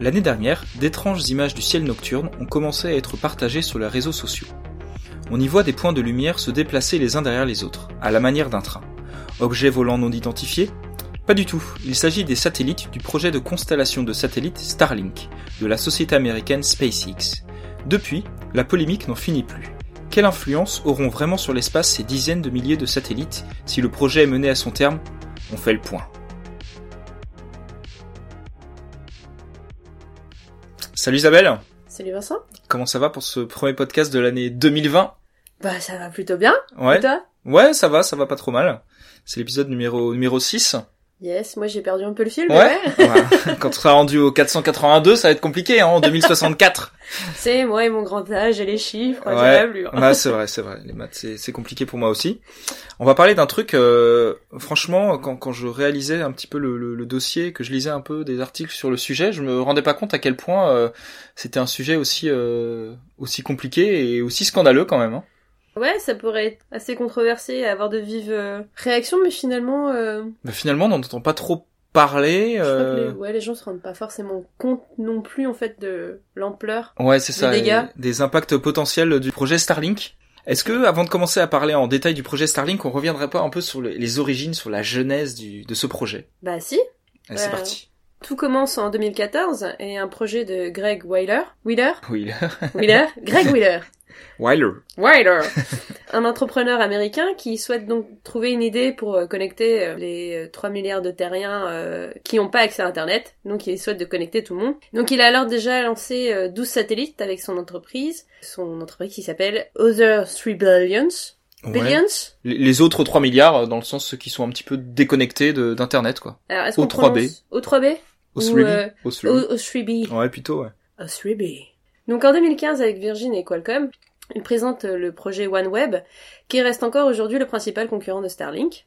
L'année dernière, d'étranges images du ciel nocturne ont commencé à être partagées sur les réseaux sociaux. On y voit des points de lumière se déplacer les uns derrière les autres, à la manière d'un train. Objets volants non identifiés Pas du tout, il s'agit des satellites du projet de constellation de satellites Starlink, de la société américaine SpaceX. Depuis, la polémique n'en finit plus. Quelle influence auront vraiment sur l'espace ces dizaines de milliers de satellites si le projet est mené à son terme? On fait le point. Salut Isabelle Salut Vincent. Comment ça va pour ce premier podcast de l'année 2020 Bah ça va plutôt bien. Ouais. Et toi? Ouais, ça va, ça va pas trop mal. C'est l'épisode numéro numéro 6. Yes, moi j'ai perdu un peu le fil. Ouais. mais. Quand tu seras rendu au 482, ça va être compliqué hein, en 2064. C'est moi et mon grand âge et les chiffres, Ouais. hein. Ouais, c'est vrai, c'est vrai. Les maths, c'est c'est compliqué pour moi aussi. On va parler d'un truc. euh, franchement, quand, quand je réalisais un petit peu le, le- le dossier, que je lisais un peu des articles sur le sujet, je me rendais pas compte à quel point euh, c'était un sujet aussi euh, aussi compliqué et aussi scandaleux quand même. hein. Ouais, ça pourrait être assez controversé et avoir de vives euh, réactions, mais finalement, euh, Mais finalement, on n'entend pas trop parler. je crois que euh, les, ouais, les gens se rendent pas forcément compte non plus en fait de l'ampleur. Ouais, c'est Des ça. dégâts. Des impacts potentiels du projet Starlink. Est-ce que, avant de commencer à parler en détail du projet Starlink, on reviendrait pas un peu sur le- les origines, sur la genèse du, de ce projet? Bah si. Allez, c'est Euh, parti. Tout commence en 2014 et un projet de Greg Wheeler? Wheeler Wheeler? Greg Wheeler. Wyler. Wheeler Un entrepreneur américain qui souhaite donc trouver une idée pour euh, connecter euh, les euh, 3 milliards de terriens euh, qui n'ont pas accès à Internet. Donc il souhaite de connecter tout le monde. Donc il a alors déjà lancé euh, 12 satellites avec son entreprise. Son entreprise qui s'appelle Other 3 Billions. Billions? Les- Les autres 3 milliards, euh, dans le sens ceux qui sont un petit peu déconnectés d'Internet, quoi. Alors est-ce qu'on O3B. prononce O3B Au Ou, 3B. euh, Au 3B. O- O3B. Ouais, plutôt, ouais. O3B. Donc en 2015 avec Virgin et Qualcomm, il présente euh, le projet OneWeb, qui reste encore aujourd'hui le principal concurrent de Starlink.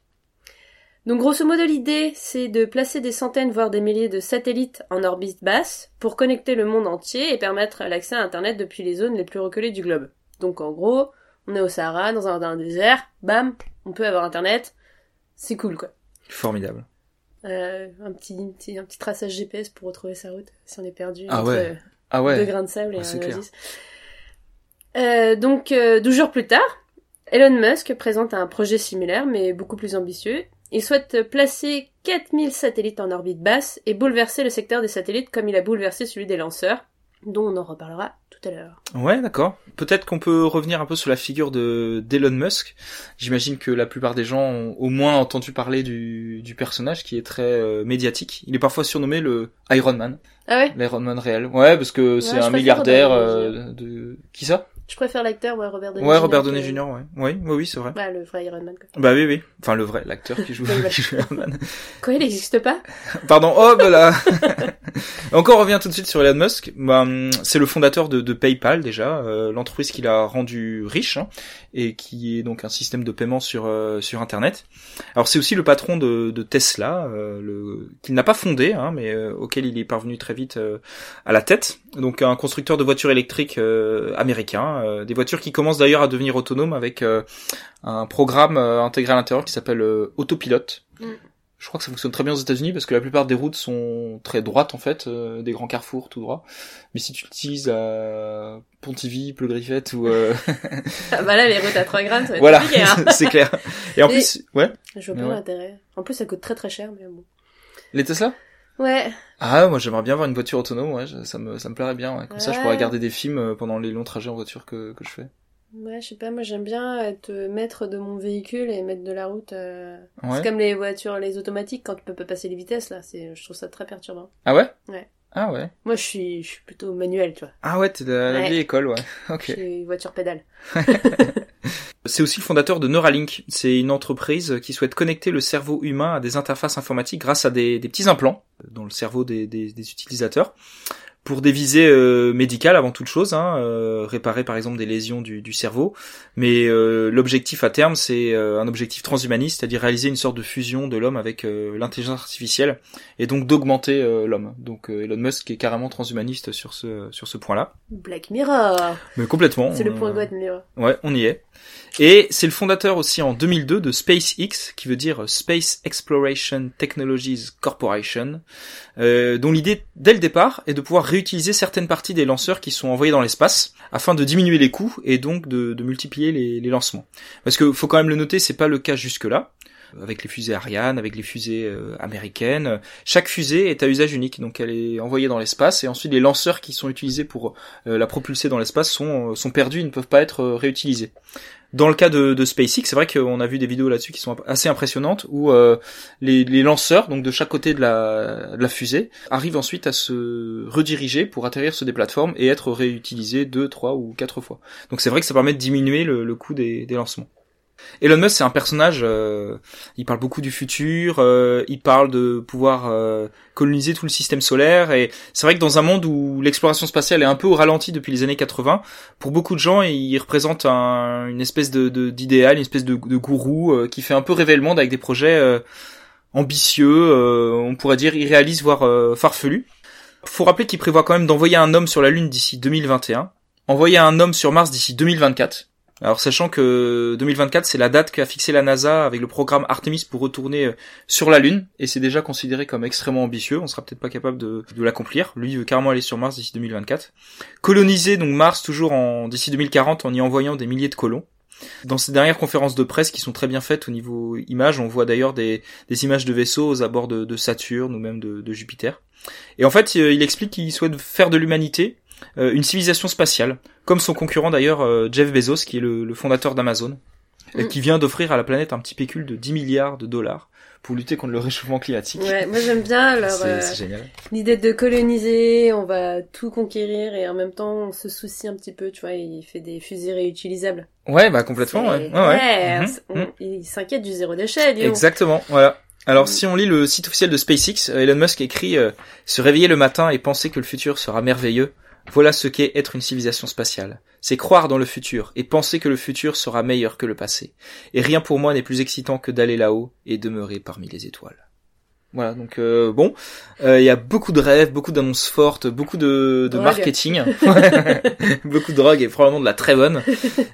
Donc grosso modo l'idée c'est de placer des centaines voire des milliers de satellites en orbite basse pour connecter le monde entier et permettre l'accès à Internet depuis les zones les plus reculées du globe. Donc en gros, on est au Sahara, dans un, dans un désert, bam, on peut avoir Internet, c'est cool quoi. Formidable. Euh, un, petit, un petit un petit traçage GPS pour retrouver sa route si on est perdu Ah entre, ouais. Ah deux ouais. grains de sable et Ah, un oasis. Euh, donc, euh, 12 jours plus tard, Elon Musk présente un projet similaire, mais beaucoup plus ambitieux. Il souhaite placer 4000 satellites en orbite basse et bouleverser le secteur des satellites comme il a bouleversé celui des lanceurs, dont on en reparlera tout à l'heure. Ouais, d'accord. Peut-être qu'on peut revenir un peu sur la figure de d'Elon Musk. J'imagine que la plupart des gens ont au moins entendu parler du, du personnage qui est très euh, médiatique. Il est parfois surnommé le Iron Man, Ah ouais? l'Iron Man réel. Ouais, parce que c'est un milliardaire euh, de qui ça? Je préfère l'acteur, ouais, Robert Downey Ouais, Jr. Robert Downey Jr. Ouais, oui, oui, oui, c'est vrai. Bah, le vrai Iron Man, quoi. Bah oui, oui. Enfin, le vrai, l'acteur qui joue, qui joue Iron Man. Quoi, il n'existe pas? Pardon, oh bah là Encore on revient tout de suite sur Elon Musk. Bah, hum, c'est le fondateur de, de PayPal déjà, euh, l'entreprise qu'il a rendu riche hein, et qui est donc un système de paiement sur euh, sur Internet. Alors c'est aussi le patron de, de Tesla, euh, le qu'il n'a pas fondé, hein, mais euh, auquel il est parvenu très vite euh, à la tête. Donc un constructeur de voitures électriques euh, américain, euh, des voitures qui commencent d'ailleurs à devenir autonomes avec euh, un programme euh, intégré à l'intérieur qui s'appelle Autopilote. Mm. Je crois que ça fonctionne très bien aux États-Unis parce que la plupart des routes sont très droites en fait, des grands carrefours tout droit. Mais si tu l'utilises à Pontivy, Pleu-Griffette ou euh, Ah bah là, les routes à 3 grammes, ça va être voilà, compliqué, hein. c'est clair. Et en Et- plus, ouais, Je vois pas Ouais. l'intérêt. En plus, ça coûte très très cher, mais bon. les Tesla? Ouais, Ah, moi j'aimerais bien avoir une voiture autonome, ouais, je- ça me ça me plairait bien. Ouais. Comme ça, je pourrais regarder des films euh, pendant les longs trajets en voiture que que je fais. Ouais, je sais pas, moi j'aime bien être maître de mon véhicule et mettre de la route. euh, Ouais. C'est comme les voitures, les automatiques, quand tu peux pas passer les vitesses, là. C'est, je trouve ça très perturbant. Ah ouais? Ouais. Ah ouais. Moi, je suis, je suis plutôt manuel, tu vois. Ah ouais, t'es de la, vieille école, ouais. Ok. Je suis voiture pédale. C'est aussi le fondateur de Neuralink. C'est une entreprise qui souhaite connecter le cerveau humain à des interfaces informatiques grâce à des, des petits implants dans le cerveau des, des- des utilisateurs pour des visées euh, médicales avant toute chose, hein, euh, réparer par exemple des lésions du, du cerveau. Mais euh, l'objectif à terme, c'est un objectif transhumaniste, c'est-à-dire réaliser une sorte de fusion de l'homme avec l'intelligence artificielle et donc d'augmenter l'homme. Donc Elon Musk est carrément transhumaniste sur ce sur ce point-là. Black Mirror. Mais complètement. C'est le point Black Mirror. Ouais, on y est. Et c'est le fondateur aussi en 2002 de SpaceX, qui veut dire Space Exploration Technologies Corporation, euh, dont l'idée dès le départ est de pouvoir réutiliser certaines parties des lanceurs qui sont envoyés dans l'espace afin de diminuer les coûts et donc de, multiplier les, lancements. Parce que faut quand même le noter, c'est pas le cas jusque-là avec les fusées Ariane, avec les fusées euh, américaines. Chaque fusée est à usage unique, donc elle est envoyée dans l'espace et ensuite les lanceurs qui sont utilisés pour euh, la propulser dans l'espace sont, sont perdus, ils ne peuvent pas être réutilisés. Dans le cas de, SpaceX, c'est vrai qu'on a vu des vidéos là-dessus qui sont assez impressionnantes où euh, les, lanceurs, donc de chaque côté de la, fusée, arrivent ensuite à se rediriger pour atterrir sur des plateformes et être réutilisés deux, trois ou quatre fois. Donc c'est vrai que ça permet de diminuer le, coût des lancements. Elon Musk, c'est un personnage. Euh, il parle beaucoup du futur. Euh, il parle de pouvoir euh, coloniser tout le système solaire. Et c'est vrai que dans un monde où l'exploration spatiale est un peu au ralenti depuis les années 80, pour beaucoup de gens, il représente un, une espèce de d'idéal, une espèce de, de gourou qui fait un peu rêver monde avec des projets ambitieux, on pourrait dire irréalistes, voire farfelus. Faut rappeler qu'il prévoit quand même d'envoyer un homme sur la Lune d'ici 2021, envoyer un homme sur Mars d'ici 2024 alors sachant que 2024 c'est la date qu'a fixé la NASA avec le programme Artemis pour retourner euh, sur la Lune et c'est déjà considéré comme extrêmement ambitieux, on sera peut-être pas capable de, l'accomplir. Lui veut carrément aller sur Mars d'ici 2024. Coloniser donc Mars toujours en d'ici 2040 en y envoyant des milliers de colons. Dans ces dernières conférences de presse qui sont très bien faites au niveau image, on voit d'ailleurs des, images de vaisseaux aux abords de, Saturne ou même de, de Jupiter. Et en fait, il explique qu'il souhaite faire de l'humanité euh, une civilisation spatiale, comme son concurrent d'ailleurs euh, Jeff Bezos, qui est le, fondateur d'Amazon, et mm. qui vient d'offrir à la planète un petit pécule de 10 milliards de dollars pour lutter contre le réchauffement climatique. Ouais, moi j'aime bien leur euh, l'idée de coloniser, on va tout conquérir et en même temps on se soucie un petit peu, tu vois, il fait des fusées réutilisables. Ouais, bah complètement, ouais. ouais, mhm, mhm. Il s'inquiète du zéro déchet, Exactement, voilà. Alors si on lit le site officiel de SpaceX, Elon Musk écrit Se réveiller le matin et penser que le futur sera merveilleux, voilà ce qu'est être une civilisation spatiale. C'est croire dans le futur et penser que le futur sera meilleur que le passé. Et rien pour moi n'est plus excitant que d'aller là-haut et demeurer parmi les étoiles. Voilà, donc euh, bon, euh, il y a beaucoup de rêves, beaucoup d'annonces fortes, beaucoup de, de marketing, beaucoup de drogue et probablement de la très bonne.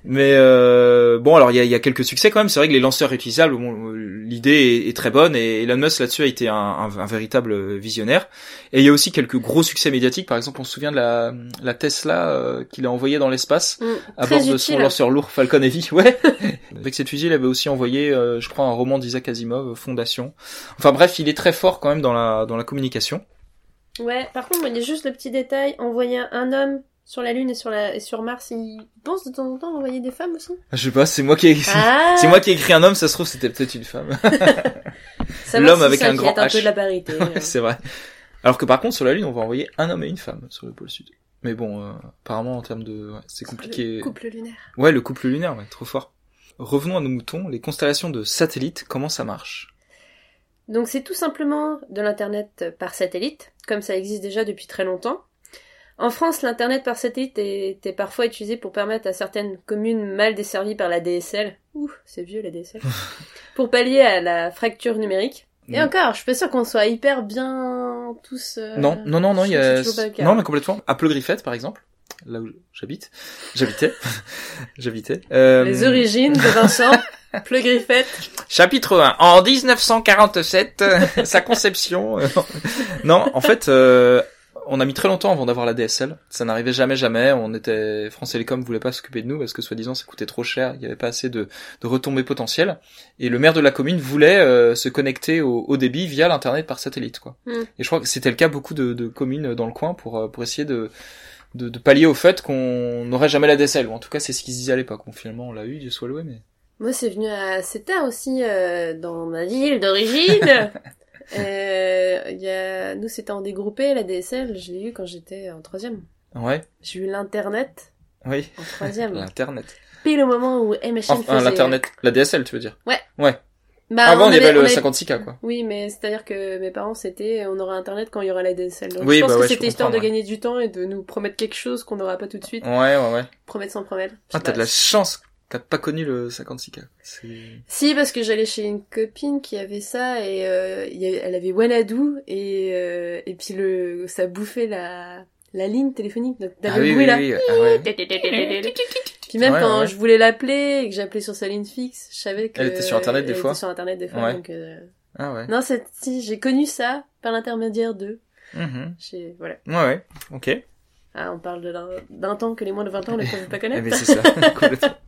Mais euh, bon, alors il y a, y a, quelques succès quand même. C'est vrai que les lanceurs réutilisables, bon, l'idée est, très bonne et Elon Musk là-dessus a été un, un, véritable visionnaire. Et il y a aussi quelques gros succès médiatiques. Par exemple, on se souvient de la, la Tesla qu'il a envoyée dans l'espace mm, à bord de son lanceur lourd Falcon Heavy. Ouais. Avec cette fusée, il avait aussi envoyé, je crois, un roman d'Isaac Asimov, Fondation. Enfin bref, il est très fort quand même dans la, dans la communication. Ouais, par contre, il y a juste le petit détail, envoyer un homme sur la Lune et sur, la, et sur Mars, il pense de temps en temps envoyer des femmes aussi? Je sais pas, c'est moi qui ai écrit, ah. c'est moi qui ai écrit un homme, ça se trouve c'était peut-être une femme. L'homme avec un grand un peu de la parité. c'est vrai. Alors que par contre sur la Lune, on va envoyer un homme et une femme sur le pôle sud. Mais bon, euh, apparemment en termes de, c'est compliqué. Le couple lunaire. Ouais, le couple lunaire, ouais, trop fort. Revenons à nos moutons, les constellations de satellites, comment ça marche? Donc c'est tout simplement de l'Internet par satellite, comme ça existe déjà depuis très longtemps. En France, l'Internet par satellite était parfois utilisé pour permettre à certaines communes mal desservies par la DSL, ouh, c'est vieux la DSL, pour pallier à la fracture numérique. Et mm. encore, je suis pas sûre qu'on soit hyper bien tous... Euh, non, non, non, non, il y a... Non, mais complètement. Apple Griffith, par exemple, là où j'habite, j'habitais, j'habitais. Euh... Les origines de Vincent Griffette. Chapitre 1. En 1947, sa conception. Euh, non, en fait, euh, on a mis très longtemps avant d'avoir la DSL. Ça n'arrivait jamais, jamais. On était France Télécom voulait pas s'occuper de nous parce que soi-disant ça coûtait trop cher. Il y avait pas assez de, de retombées potentielles. Et le maire de la commune voulait euh, se connecter au, au débit via l'internet par satellite, quoi. Hmm. Et je crois que c'était le cas beaucoup de, de communes dans le coin pour pour essayer de de, de pallier au fait qu'on n'aurait jamais la DSL. Ou en tout cas, c'est ce qu'ils disaient à l'époque. Bon, finalement, on l'a eu, Dieu soit loué, mais. Moi, c'est venu assez tard aussi euh, dans ma ville d'origine. euh, y a... Nous, c'était en dégroupé, la DSL, je l'ai eu quand j'étais en troisième. Ouais. J'ai eu l'Internet. Oui. En troisième. L'Internet. Pile au moment où MSN enfin, faisait... l'Internet, la DSL, tu veux dire? Ouais. Ouais. Bah, Avant, on il y avait avait- le on avait- 56K, quoi. Oui, mais c'est-à-dire que mes parents, c'était on aura internet quand il y aura la DSL. Donc Oui, je pense bah que ouais, je c'était histoire de gagner du temps et de nous promettre quelque chose qu'on n'aura pas tout de suite. Ouais, ouais, ouais. Promettre sans promettre. Ah, t'as de la chance. T'as pas connu le 56K. C'est... Si, parce que j'allais chez une copine qui avait ça et euh, elle avait Wanadu et euh, et puis le ça bouffait la la ligne téléphonique. Donc t'avais Ah le oui, bruit oui, là. oui. Ah ouais. Puis même Ouais, quand ouais. je voulais l'appeler et que j'appelais sur sa ligne fixe, je savais que Elle était sur Internet, des elle fois était sur internet des fois. Ouais. Donc euh, Ah ouais. non, c'est si j'ai connu ça par l'intermédiaire d'eux. Mhm. J'ai voilà. Ouais, ouais. Ok. Ah, on parle de d'un- temps que les moins de 20 ans ne peuvent pas Eh connaître. ben, c'est ça.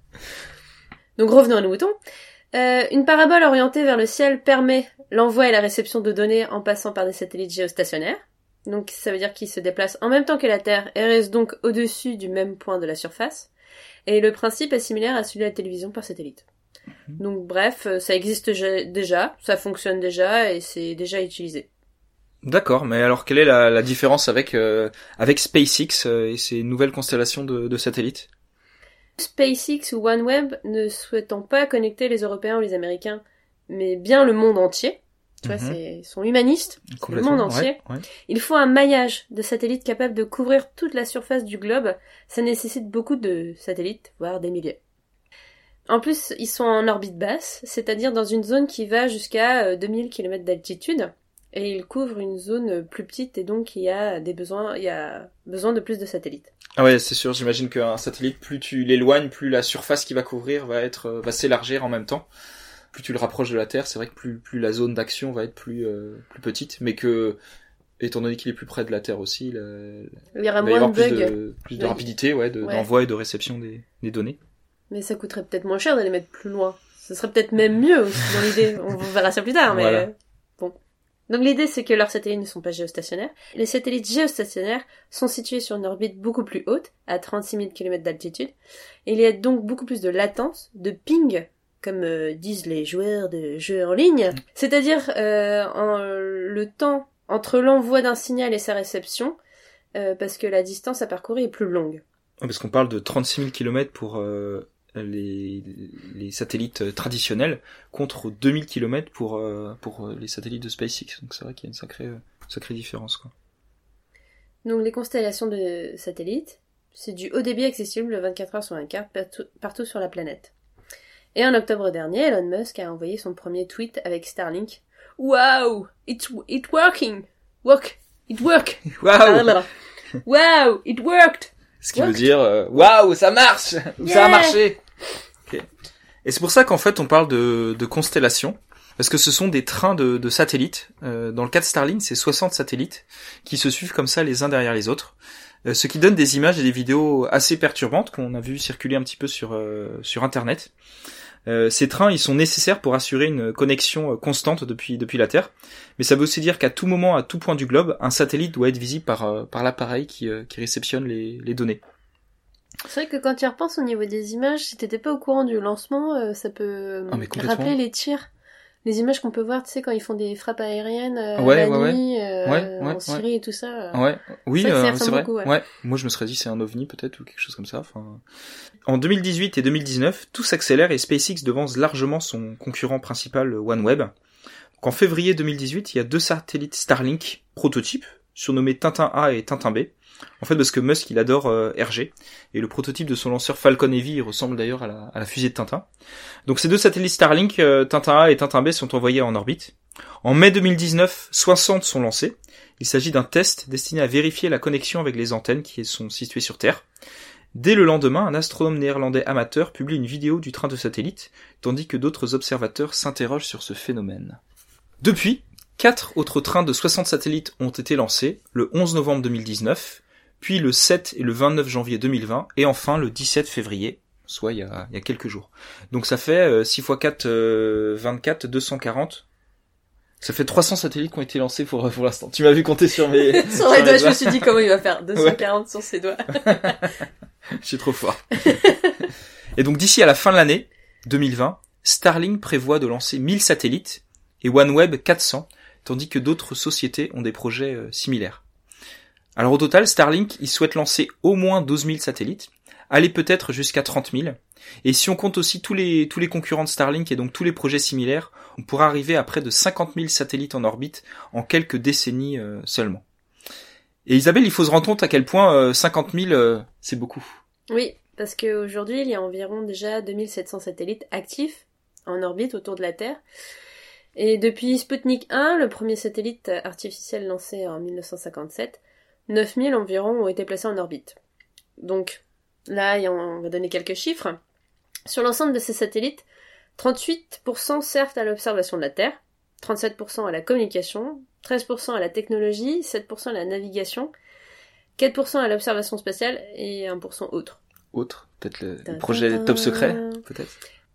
Donc revenons à nos moutons. Euh, une parabole orientée vers le ciel permet l'envoi et la réception de données en passant par des satellites géostationnaires. Donc ça veut dire qu'ils se déplacent en même temps que la Terre et restent donc au-dessus du même point de la surface. Et le principe est similaire à celui de la télévision par satellite. Donc bref, euh, ça existe déjà, ça fonctionne déjà et c'est déjà utilisé. D'accord, mais alors quelle est la, la différence avec euh, avec SpaceX euh, et ces nouvelles constellations de, de satellites? SpaceX ou OneWeb ne souhaitant pas connecter les Européens ou les Américains, mais bien le monde entier, tu vois, Mhm. c'est, sont humanistes, Complètement. monde entier. Ouais, ouais. Il faut un maillage de satellites capables de couvrir toute la surface du globe. Ça nécessite beaucoup de satellites, voire des milliers. En plus, ils sont en orbite basse, c'est-à-dire dans une zone qui va jusqu'à euh, 2000 km d'altitude. Et ils couvrent une zone plus petite et donc il y a des besoins, il y a besoin de plus de satellites. Ah ouais, c'est sûr. J'imagine qu'un satellite, plus tu l'éloignes, plus la surface qu'il va couvrir va être euh, va s'élargir en même temps. Plus tu le rapproches de la Terre, c'est vrai que plus plus la zone d'action va être plus euh, plus petite, mais que étant donné qu'il est plus près de la Terre aussi, il, Il y aura il va y moins avoir de plus de plus de rapidité, ouais, de- Ouais. d'envoi et de réception des, des données. mais ça coûterait peut-être moins cher d'aller mettre plus loin. Ce serait peut-être même mieux aussi dans l'idée. On verra ça plus tard, mais Voilà. euh, bon. Donc l'idée c'est que leurs satellites ne sont pas géostationnaires. Les satellites géostationnaires sont situés sur une orbite beaucoup plus haute, à 36 000 km d'altitude. Il y a donc beaucoup plus de latence, de ping, comme euh, disent les joueurs de jeux en ligne. C'est-à-dire euh, en- le temps entre l'envoi d'un signal et sa réception, euh, parce que la distance à parcourir est plus longue. Parce qu'on parle de 36 000 km pour les, les satellites traditionnels contre 2000 km pour, pour les satellites de SpaceX. Donc c'est vrai qu'il y a une sacrée, sacrée différence. Quoi. Donc les constellations de satellites, c'est du haut débit accessible 24 heures sur 24 partout, partout sur la planète. Et en octobre dernier, Elon Musk a envoyé son premier tweet avec Starlink. Wow, it's it working, work, it work. Waouh wow, it worked. Ce qui veut dire euh, waouh, ça marche, ça a marché. Ok. Et c'est pour ça qu'en fait on parle de, de constellations, parce que ce sont des trains de, de satellites. Euh, dans le cas de Starlink, c'est 60 satellites qui se suivent comme ça les uns derrière les autres, Euh, ce qui donne des images et des vidéos assez perturbantes qu'on a vu circuler un petit peu sur euh, sur Internet. Euh, ces trains, ils sont nécessaires pour assurer une connexion euh, constante depuis depuis la Terre, mais ça veut aussi dire qu'à tout moment, à tout point du globe, un satellite doit être visible par euh, par l'appareil qui qui réceptionne les les données. C'est vrai que quand tu y repenses au niveau des images, si t'étais pas au courant du lancement, ça peut Ah, rappeler les tirs. Les images qu'on peut voir, tu sais, quand ils font des frappes aériennes euh, Ouais, la ouais, nuit, euh, Ouais, en Syrie et tout ça. euh. Ouais, oui, C'est vrai euh, c'est vrai. beaucoup, ouais. ouais. moi je me serais dit c'est un ovni peut-être ou quelque chose comme ça. Enfin, en 2018 et 2019, tout s'accélère et SpaceX devance largement son concurrent principal OneWeb. Donc, en février 2018, il y a deux satellites Starlink prototypes surnommés Tintin A et Tintin B. En fait, parce que Musk il adore euh, RG et le prototype de son lanceur Falcon Heavy ressemble d'ailleurs à la, à la fusée de Tintin. Donc ces deux satellites Starlink, euh, Tintin A et Tintin B, sont envoyés en orbite. En mai 2019, 60 sont lancés. Il s'agit d'un test destiné à vérifier la connexion avec les antennes qui sont situées sur Terre. Dès le lendemain, un astronome néerlandais amateur publie une vidéo du train de satellite, tandis que d'autres observateurs s'interrogent sur ce phénomène. Depuis, quatre autres trains de 60 satellites ont été lancés, le 11 novembre 2019, puis le 7 et le 29 janvier 2020, et enfin le 17 février, soit il y a, il y a quelques jours. Donc ça fait euh, 6 x 4, euh, 24, 240. Ça fait 300 satellites qui ont été lancés pour, pour l'instant. Tu m'as vu compter sur mes... sur les doigts, je me suis dit comment il va faire 240 sur ses doigts. Je suis trop fort. et donc d'ici à la fin de l'année 2020, Starlink prévoit de lancer 1000 satellites et OneWeb 400, tandis que d'autres sociétés ont des projets euh, similaires. Alors au total, Starlink, il souhaite lancer au moins 12 000 satellites, aller peut-être jusqu'à 30 000. Et si on compte aussi tous les, concurrents de Starlink et donc tous les projets similaires, on pourrait arriver à près de 50 000 satellites en orbite en quelques décennies euh, seulement. Et Isabelle, il faut se rendre compte à quel point euh, 50 000, euh, c'est beaucoup. Oui, parce qu'aujourd'hui, il y a environ déjà 2700 satellites actifs en orbite autour de la Terre. Et depuis Sputnik 1, le premier satellite artificiel lancé en 1957, 9000 environ ont été placés en orbite. Donc là, on va donner quelques chiffres. Sur l'ensemble de ces satellites, 38% servent à l'observation de la Terre, 37% à la communication, 13% à la technologie, 7% à la navigation, 4% à l'observation spatiale et 1% autre. Autre Peut-être le, projet top secret Peut-être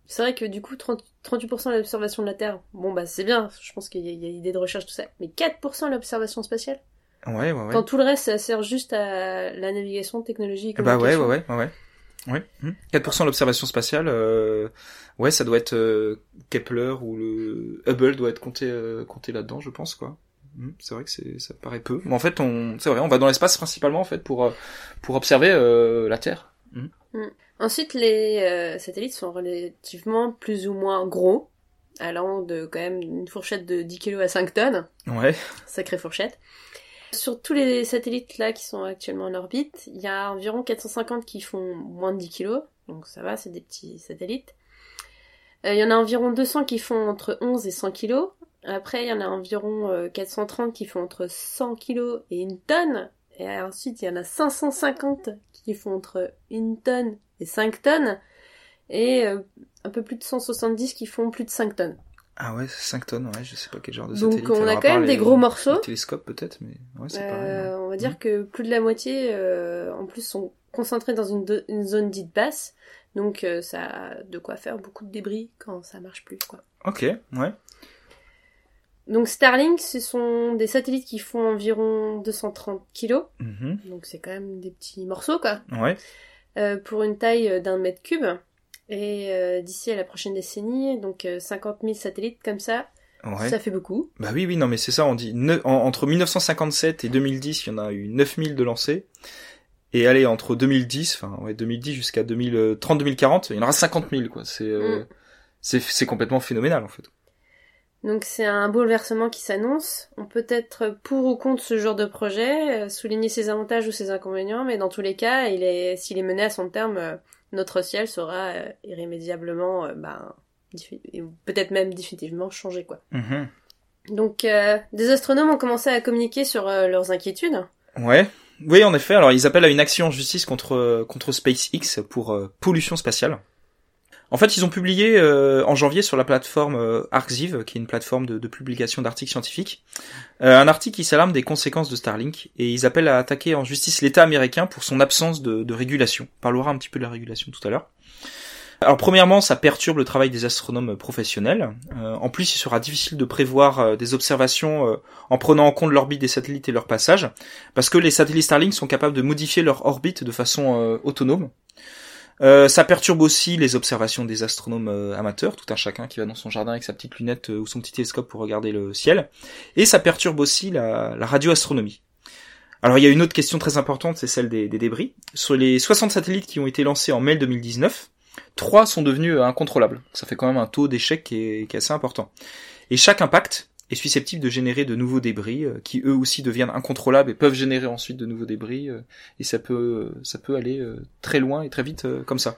c'est vrai que du coup, 30, 38% à l'observation de la Terre, bon bah c'est bien, je pense qu'il y, a idée de recherche, tout ça. Mais 4% à l'observation spatiale? Ouais, ouais, ouais. Quand tout le reste, ça sert juste à la navigation, technologie, Bah ouais, ouais, ouais, ouais. ouais. Ouais. 4% à l'observation spatiale, euh, ouais, ça doit être euh, Kepler ou le Hubble doit être compté, euh, compté là-dedans, je pense, quoi. Hum, c'est vrai que c'est, ça paraît peu. Mais en fait, on, c'est vrai, on va dans l'espace principalement en fait pour pour observer la Terre. Mmh. Ensuite, les satellites sont relativement plus ou moins gros, allant de quand même une fourchette de 10 kg à 5 tonnes. Ouais. Sacrée fourchette. Sur tous les satellites là qui sont actuellement en orbite, il y a environ 450 qui font moins de 10 kg, donc ça va, c'est des petits satellites. Euh, il y en a environ 200 qui font entre 11 et 100 kg. Après, il y en a environ euh, 430 qui font entre 100 kg et une tonne. Et ensuite, il y en a 550 qui font entre une tonne et 5 tonnes. Et euh, un peu plus de 170 qui font plus de 5 tonnes. Ah ouais, 5 tonnes, ouais, je sais pas quel genre de Donc satellite. on a Alors, quand même des les- gros morceaux. les télescopes peut-être, mais ouais, c'est pareil. Euh, ouais. on va dire Mhm. que plus de la moitié, euh, en plus, sont concentrés dans une, do- une zone dite basse. Donc euh, ça a de quoi faire beaucoup de débris quand ça marche plus, quoi. Ok, ouais. Donc Starlink, ce sont des satellites qui font environ 230 kilos. Mhm. Donc c'est quand même des petits morceaux, quoi. Ouais. Euh, pour une taille d'un mètre cube. Et euh, d'ici à la prochaine décennie, donc euh, 50 000 satellites comme ça, Ouais. ça fait beaucoup. Bah oui, oui, non, mais c'est ça, on dit, ne- en- entre 1957 et 2010, il y en a eu 9000 de lancés. Et allez, entre 2010, enfin, ouais, 2010 jusqu'à 2030-2040, il y en aura 50 000, quoi. C'est, euh, Mm. c'est, c'est complètement phénoménal, en fait. Donc c'est un bouleversement qui s'annonce. On peut être pour ou contre ce genre de projet, euh, souligner ses avantages ou ses inconvénients, mais dans tous les cas, il est, s'il est mené à son terme, euh, notre ciel sera euh, irrémédiablement, euh, ben, et peut-être même définitivement changé, quoi. Mhm. Donc euh, des astronomes ont commencé à communiquer sur euh, leurs inquiétudes. Ouais. Oui, en effet. Alors, ils appellent à une action en justice contre contre SpaceX pour euh, pollution spatiale. En fait, ils ont publié euh, en janvier sur la plateforme euh, Arxiv, qui est une plateforme de, publication d'articles scientifiques, euh, un article qui s'alarme des conséquences de Starlink et ils appellent à attaquer en justice l'État américain pour son absence de, régulation. On parlera un petit peu de la régulation tout à l'heure. Alors premièrement, ça perturbe le travail des astronomes professionnels. Euh, en plus, il sera difficile de prévoir des observations en prenant en compte l'orbite des satellites et leur passage, parce que les satellites Starlink sont capables de modifier leur orbite de façon autonome. Euh, ça perturbe aussi les observations des astronomes euh, amateurs, tout un chacun qui va dans son jardin avec sa petite lunette euh, ou son petit télescope pour regarder le ciel. Et ça perturbe aussi la, radioastronomie. Alors il y a une autre question très importante, c'est celle des, débris. Sur les 60 satellites qui ont été lancés en mai 2019, trois sont devenus incontrôlables. Ça fait quand même un taux d'échec qui est assez important. Et chaque impact est susceptible de générer de nouveaux débris euh, qui eux aussi deviennent incontrôlables et peuvent générer ensuite de nouveaux débris euh, et ça peut ça peut aller euh, très loin et très vite euh, comme ça.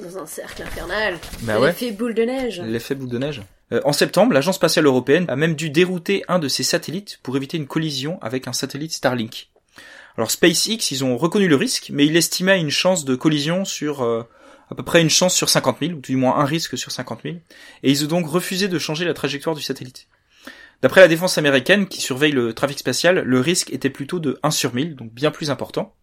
Dans un cercle infernal. Bah ouais. L'effet boule de neige. L'effet boule de neige. Euh, en septembre, l'agence spatiale européenne a même dû dérouter un de ses satellites pour éviter une collision avec un satellite Starlink. Alors SpaceX, ils ont reconnu le risque, mais ils estimaient une chance de collision sur euh, à peu près une chance sur 50 000, ou du moins un risque sur 50 000, et ils ont donc refusé de changer la trajectoire du satellite. D'après la défense américaine, qui surveille le trafic spatial, le risque était plutôt de 1 sur 1000, donc bien plus important.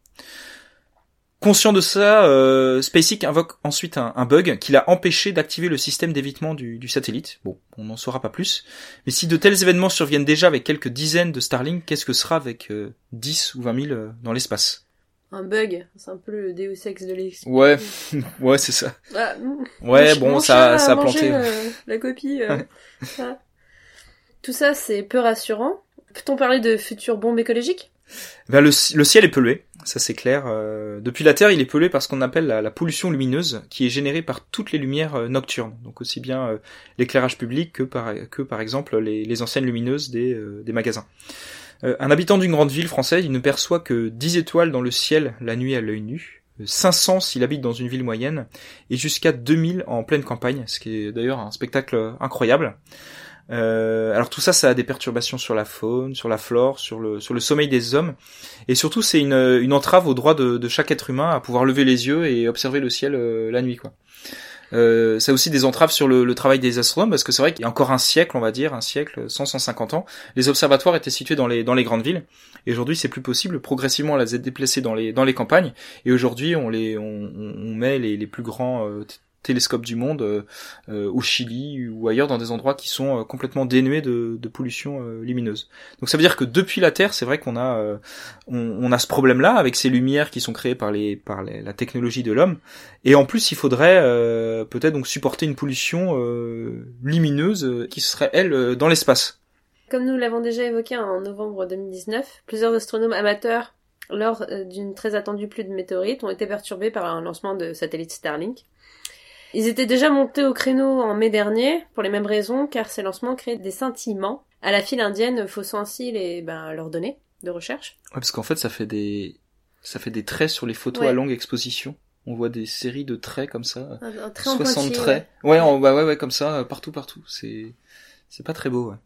Conscient de ça, euh, SpaceX invoque ensuite un, un bug qui l'a empêché d'activer le système d'évitement du, du satellite. Bon, on n'en saura pas plus. Mais si de tels événements surviennent déjà avec quelques dizaines de Starlink, qu'est-ce que sera avec euh, 10 ou 20 000 euh, dans l'espace? Un bug. C'est un peu le Deus Ex de l'ex. Ouais, ouais, c'est ça. Ah, mm. Ouais, bon, ça, a planté. euh, la copie. euh, Ouais. ça. Tout ça, c'est peu rassurant. Peut-on parler de futures bombes écologiques? Ben le, ciel est pollué, ça c'est clair. Euh, depuis la Terre, il est pollué par ce qu'on appelle la, pollution lumineuse, qui est générée par toutes les lumières euh, nocturnes, donc aussi bien euh, l'éclairage public que par, exemple les, les enseignes lumineuses des, des magasins. un habitant d'une grande ville française, il ne perçoit que 10 étoiles dans le ciel la nuit à l'œil nu, 500 s'il habite dans une ville moyenne, et jusqu'à 2000 en pleine campagne, ce qui est d'ailleurs un spectacle incroyable. Euh, alors tout ça, ça a des perturbations sur la faune, sur la flore, sur le, sur le sommeil des hommes, et surtout c'est une, une entrave au droit de, de, chaque être humain à pouvoir lever les yeux et observer le ciel euh, la nuit, quoi. Euh, ça a aussi des entraves sur le, le travail des astronomes parce que c'est vrai qu'il y a encore un siècle, on va dire, un siècle, 100, 150 ans, les observatoires étaient situés dans les dans les grandes villes et aujourd'hui c'est plus possible. Progressivement, on les a déplacés dans les dans les campagnes et aujourd'hui on les on, on met les, les plus grands euh, télescopes du monde euh, euh, au Chili ou ailleurs dans des endroits qui sont euh, complètement dénués de, de pollution lumineuse. Donc ça veut dire que depuis la Terre, c'est vrai qu'on a on, a ce problème-là avec ces lumières qui sont créées par les par la technologie de l'homme. Et en plus, il faudrait peut-être donc supporter une pollution lumineuse qui serait elle dans l'espace. Comme nous l'avons déjà évoqué en novembre 2019, plusieurs astronomes amateurs lors d'une très attendue pluie de météorites ont été perturbés par un lancement de satellites Starlink. Ils étaient déjà montés au créneau en mai dernier, pour les mêmes raisons, car ces lancements créent des scintillements à la file indienne, faussant ainsi les, ben, leurs données de recherche. Ouais, parce qu'en fait, ça fait des, ça fait des traits sur les photos à longue exposition. On voit des séries de traits comme ça. Un, trait 60 traits. Ouais, ouais. ouais, ouais, comme ça, partout, partout. C'est, c'est pas très beau, ouais.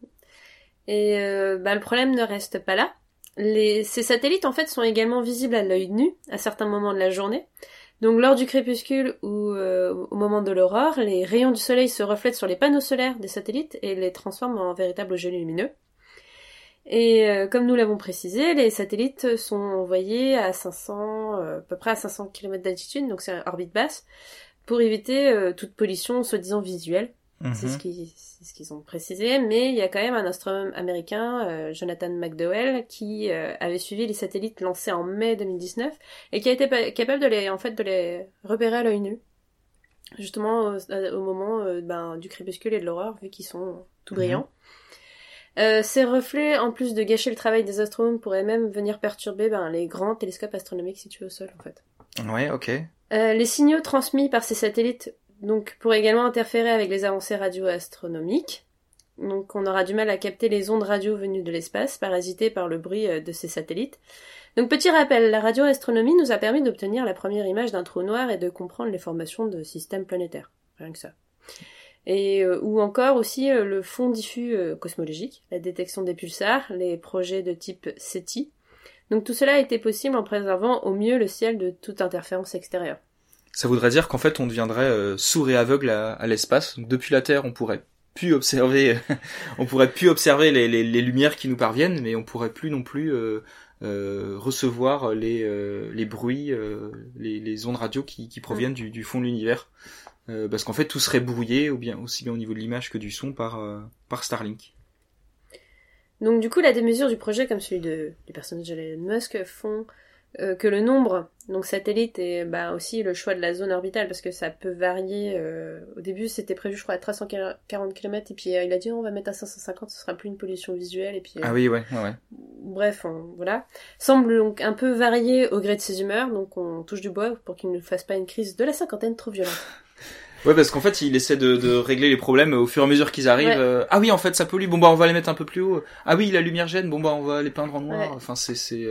Et, euh, bah, le problème ne reste pas là. Les, ces satellites, en fait, sont également visibles à l'œil nu, à certains moments de la journée. Donc lors du crépuscule ou euh, au moment de l'aurore, les rayons du soleil se reflètent sur les panneaux solaires des satellites et les transforment en véritables jeux lumineux. Et euh, comme nous l'avons précisé, les satellites sont envoyés à 500, euh, à peu près à 500 km d'altitude, donc c'est orbite basse, pour éviter toute pollution soi-disant visuelle. C'est ce qu'ils ce qu'ils ont précisé, mais il y a quand même un astronome américain, euh, Jonathan McDowell, qui euh, avait suivi les satellites lancés en mai 2019 et qui a été capable de les en fait de les repérer à l'œil nu, justement au, euh, moment ben, du crépuscule et de l'aurore, vu qu'ils sont tout brillants. Mhm. ces reflets, en plus de gâcher le travail des astronomes, pourraient même venir perturber ben, les grands télescopes astronomiques situés au sol, en fait. Ouais, ok. les signaux transmis par ces satellites donc pour également interférer avec les avancées radioastronomiques. Donc on aura du mal à capter les ondes radio venues de l'espace, parasitées par le bruit euh, de ces satellites. Donc petit rappel, la radioastronomie nous a permis d'obtenir la première image d'un trou noir et de comprendre les formations de systèmes planétaires. Rien que ça. Et euh, ou encore aussi euh, le fond diffus cosmologique, la détection des pulsars, les projets de type SETI. Donc tout cela a été possible en préservant au mieux le ciel de toute interférence extérieure ça voudrait dire qu'en fait on deviendrait euh, sourd et aveugle à, l'espace. Donc depuis la Terre, on pourrait plus observer, on pourrait plus observer les, les, les, lumières qui nous parviennent, mais on pourrait plus non plus euh, euh, recevoir les, les bruits, les, les, ondes radio qui, qui proviennent mm. du, du, fond de l'univers, parce qu'en fait tout serait brouillé, ou bien aussi bien au niveau de l'image que du son par par Starlink. Donc du coup, la démesure du projet, comme celui de, du personnage d'Elon Musk, font euh, que le nombre, donc satellite, et bah, aussi le choix de la zone orbitale, parce que ça peut varier. Euh, au début, c'était prévu, je crois, à 340 km, et puis euh, il a dit on va mettre à 550, ce sera plus une pollution visuelle, et puis. ah oui, ouais, ouais, ouais. Bref, voilà. Semble donc un peu varier au gré de ses humeurs, donc on touche du bois pour qu'il ne fasse pas une crise de la cinquantaine trop violente. Ouais, parce qu'en fait, il essaie de, de, régler les problèmes au fur et à mesure qu'ils arrivent. ah oui, en fait, ça pollue. Bon bah, on va les mettre un peu plus haut. Ah oui, la lumière gêne. Bon bah, on va les peindre en noir. Enfin, c'est c'est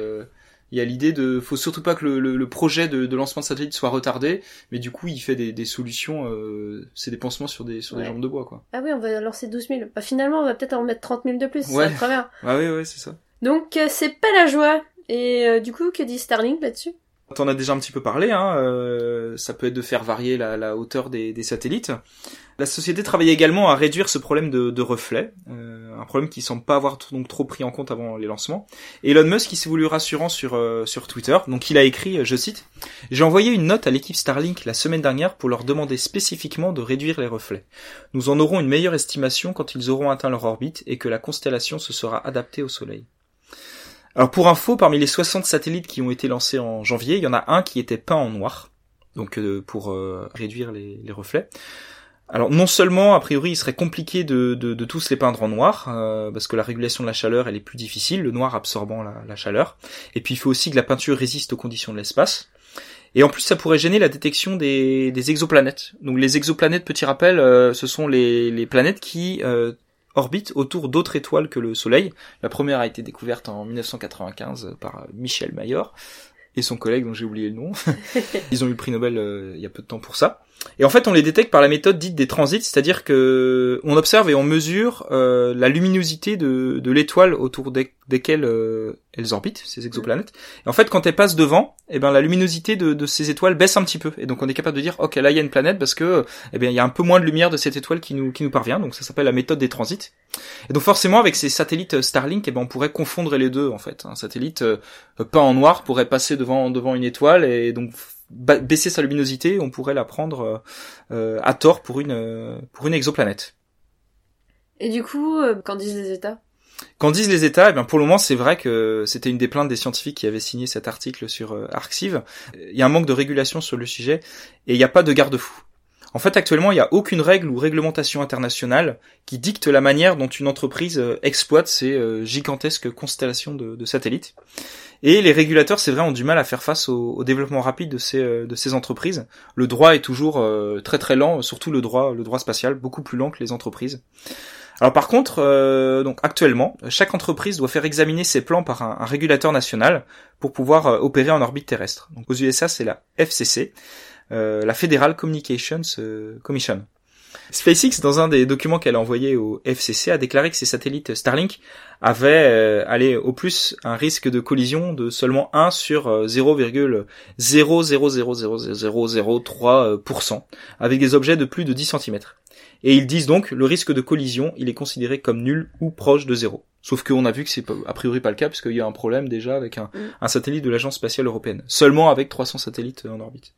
il y a l'idée de faut surtout pas que le, le, projet de, de, lancement de satellite soit retardé mais du coup il fait des, des solutions euh, c'est des pansements sur des sur des jambes de bois quoi. Ah oui on va lancer 12 000 bah, finalement on va peut-être en mettre 30 000 de plus ouais. très bien ah oui oui c'est ça. Donc euh, c'est pas la joie. Et euh, du coup que dit Starlink là-dessus? T'en as déjà un petit peu parlé, hein, euh, ça peut être de faire varier la, hauteur des, satellites. La société travaille également à réduire ce problème de, de reflet, euh, un problème qui semble pas avoir donc trop pris en compte avant les lancements. Et Elon Musk, il s'est voulu rassurant sur euh, sur Twitter, donc il a écrit, je cite, j'ai envoyé une note à l'équipe Starlink la semaine dernière pour leur demander spécifiquement de réduire les reflets. Nous en aurons une meilleure estimation quand ils auront atteint leur orbite et que la constellation se sera adaptée au Soleil. Alors pour info, parmi les 60 satellites qui ont été lancés en janvier, il y en a un qui était peint en noir, donc euh, pour euh, réduire les, reflets. Alors non seulement a priori il serait compliqué de, tous les peindre en noir euh, parce que la régulation de la chaleur elle est plus difficile, le noir absorbant la, chaleur, et puis il faut aussi que la peinture résiste aux conditions de l'espace. Et en plus ça pourrait gêner la détection des, exoplanètes. Donc les exoplanètes, petit rappel, ce sont les, planètes qui orbitent autour d'autres étoiles que le Soleil. La première a été découverte en 1995 par Michel Mayor et son collègue dont j'ai oublié le nom. Ils ont eu le prix Nobel il y a peu de temps pour ça. Et en fait, on les détecte par la méthode dite des transits, c'est-à-dire que on observe et on mesure euh, la luminosité de, de l'étoile autour desquelles euh, elles orbitent, ces exoplanètes. Et en fait, quand elles passent devant, eh ben la luminosité de, de, ces étoiles baisse un petit peu. Et donc, on est capable de dire, ok, là il y a une planète parce que, eh bien, il y a un peu moins de lumière de cette étoile qui nous qui nous parvient. Donc, ça s'appelle la méthode des transits. Et donc, forcément, avec ces satellites Starlink, eh ben, on pourrait confondre les deux en fait. Un satellite euh, peint en noir pourrait passer devant devant une étoile et donc baisser sa luminosité, on pourrait la prendre euh, euh, à tort pour une euh, pour une exoplanète. Et du coup, qu'en disent les États? Qu'en disent les États, eh bien pour le moment c'est vrai que c'était une des plaintes des scientifiques qui avaient signé cet article sur Arxiv. Il y a un manque de régulation sur le sujet et il n'y a pas de garde-fou. En fait, actuellement, il n'y a aucune règle ou réglementation internationale qui dicte la manière dont une entreprise exploite ces gigantesques constellations de, satellites. Et les régulateurs, c'est vrai, ont du mal à faire face au, développement rapide de ces, euh, de ces entreprises. Le droit est toujours euh, très très lent, surtout le droit, le droit spatial, beaucoup plus lent que les entreprises. Alors par contre, euh, donc actuellement, chaque entreprise doit faire examiner ses plans par un, régulateur national pour pouvoir opérer en orbite terrestre. Donc aux USA, c'est la FCC, la Federal Communications Commission. SpaceX, dans un des documents qu'elle a envoyé au FCC, a déclaré que ses satellites Starlink avaient euh, allé au plus un risque de collision de seulement 1 sur 0,0000003%, euh, avec des objets de plus de 10 cm. Et ils disent donc le risque de collision, il est considéré comme nul ou proche de zéro. Sauf qu'on a vu que c'est a priori pas le cas, parce qu'il y a un problème déjà avec un, mm. un satellite de l'Agence spatiale européenne. Seulement avec 300 satellites en orbite.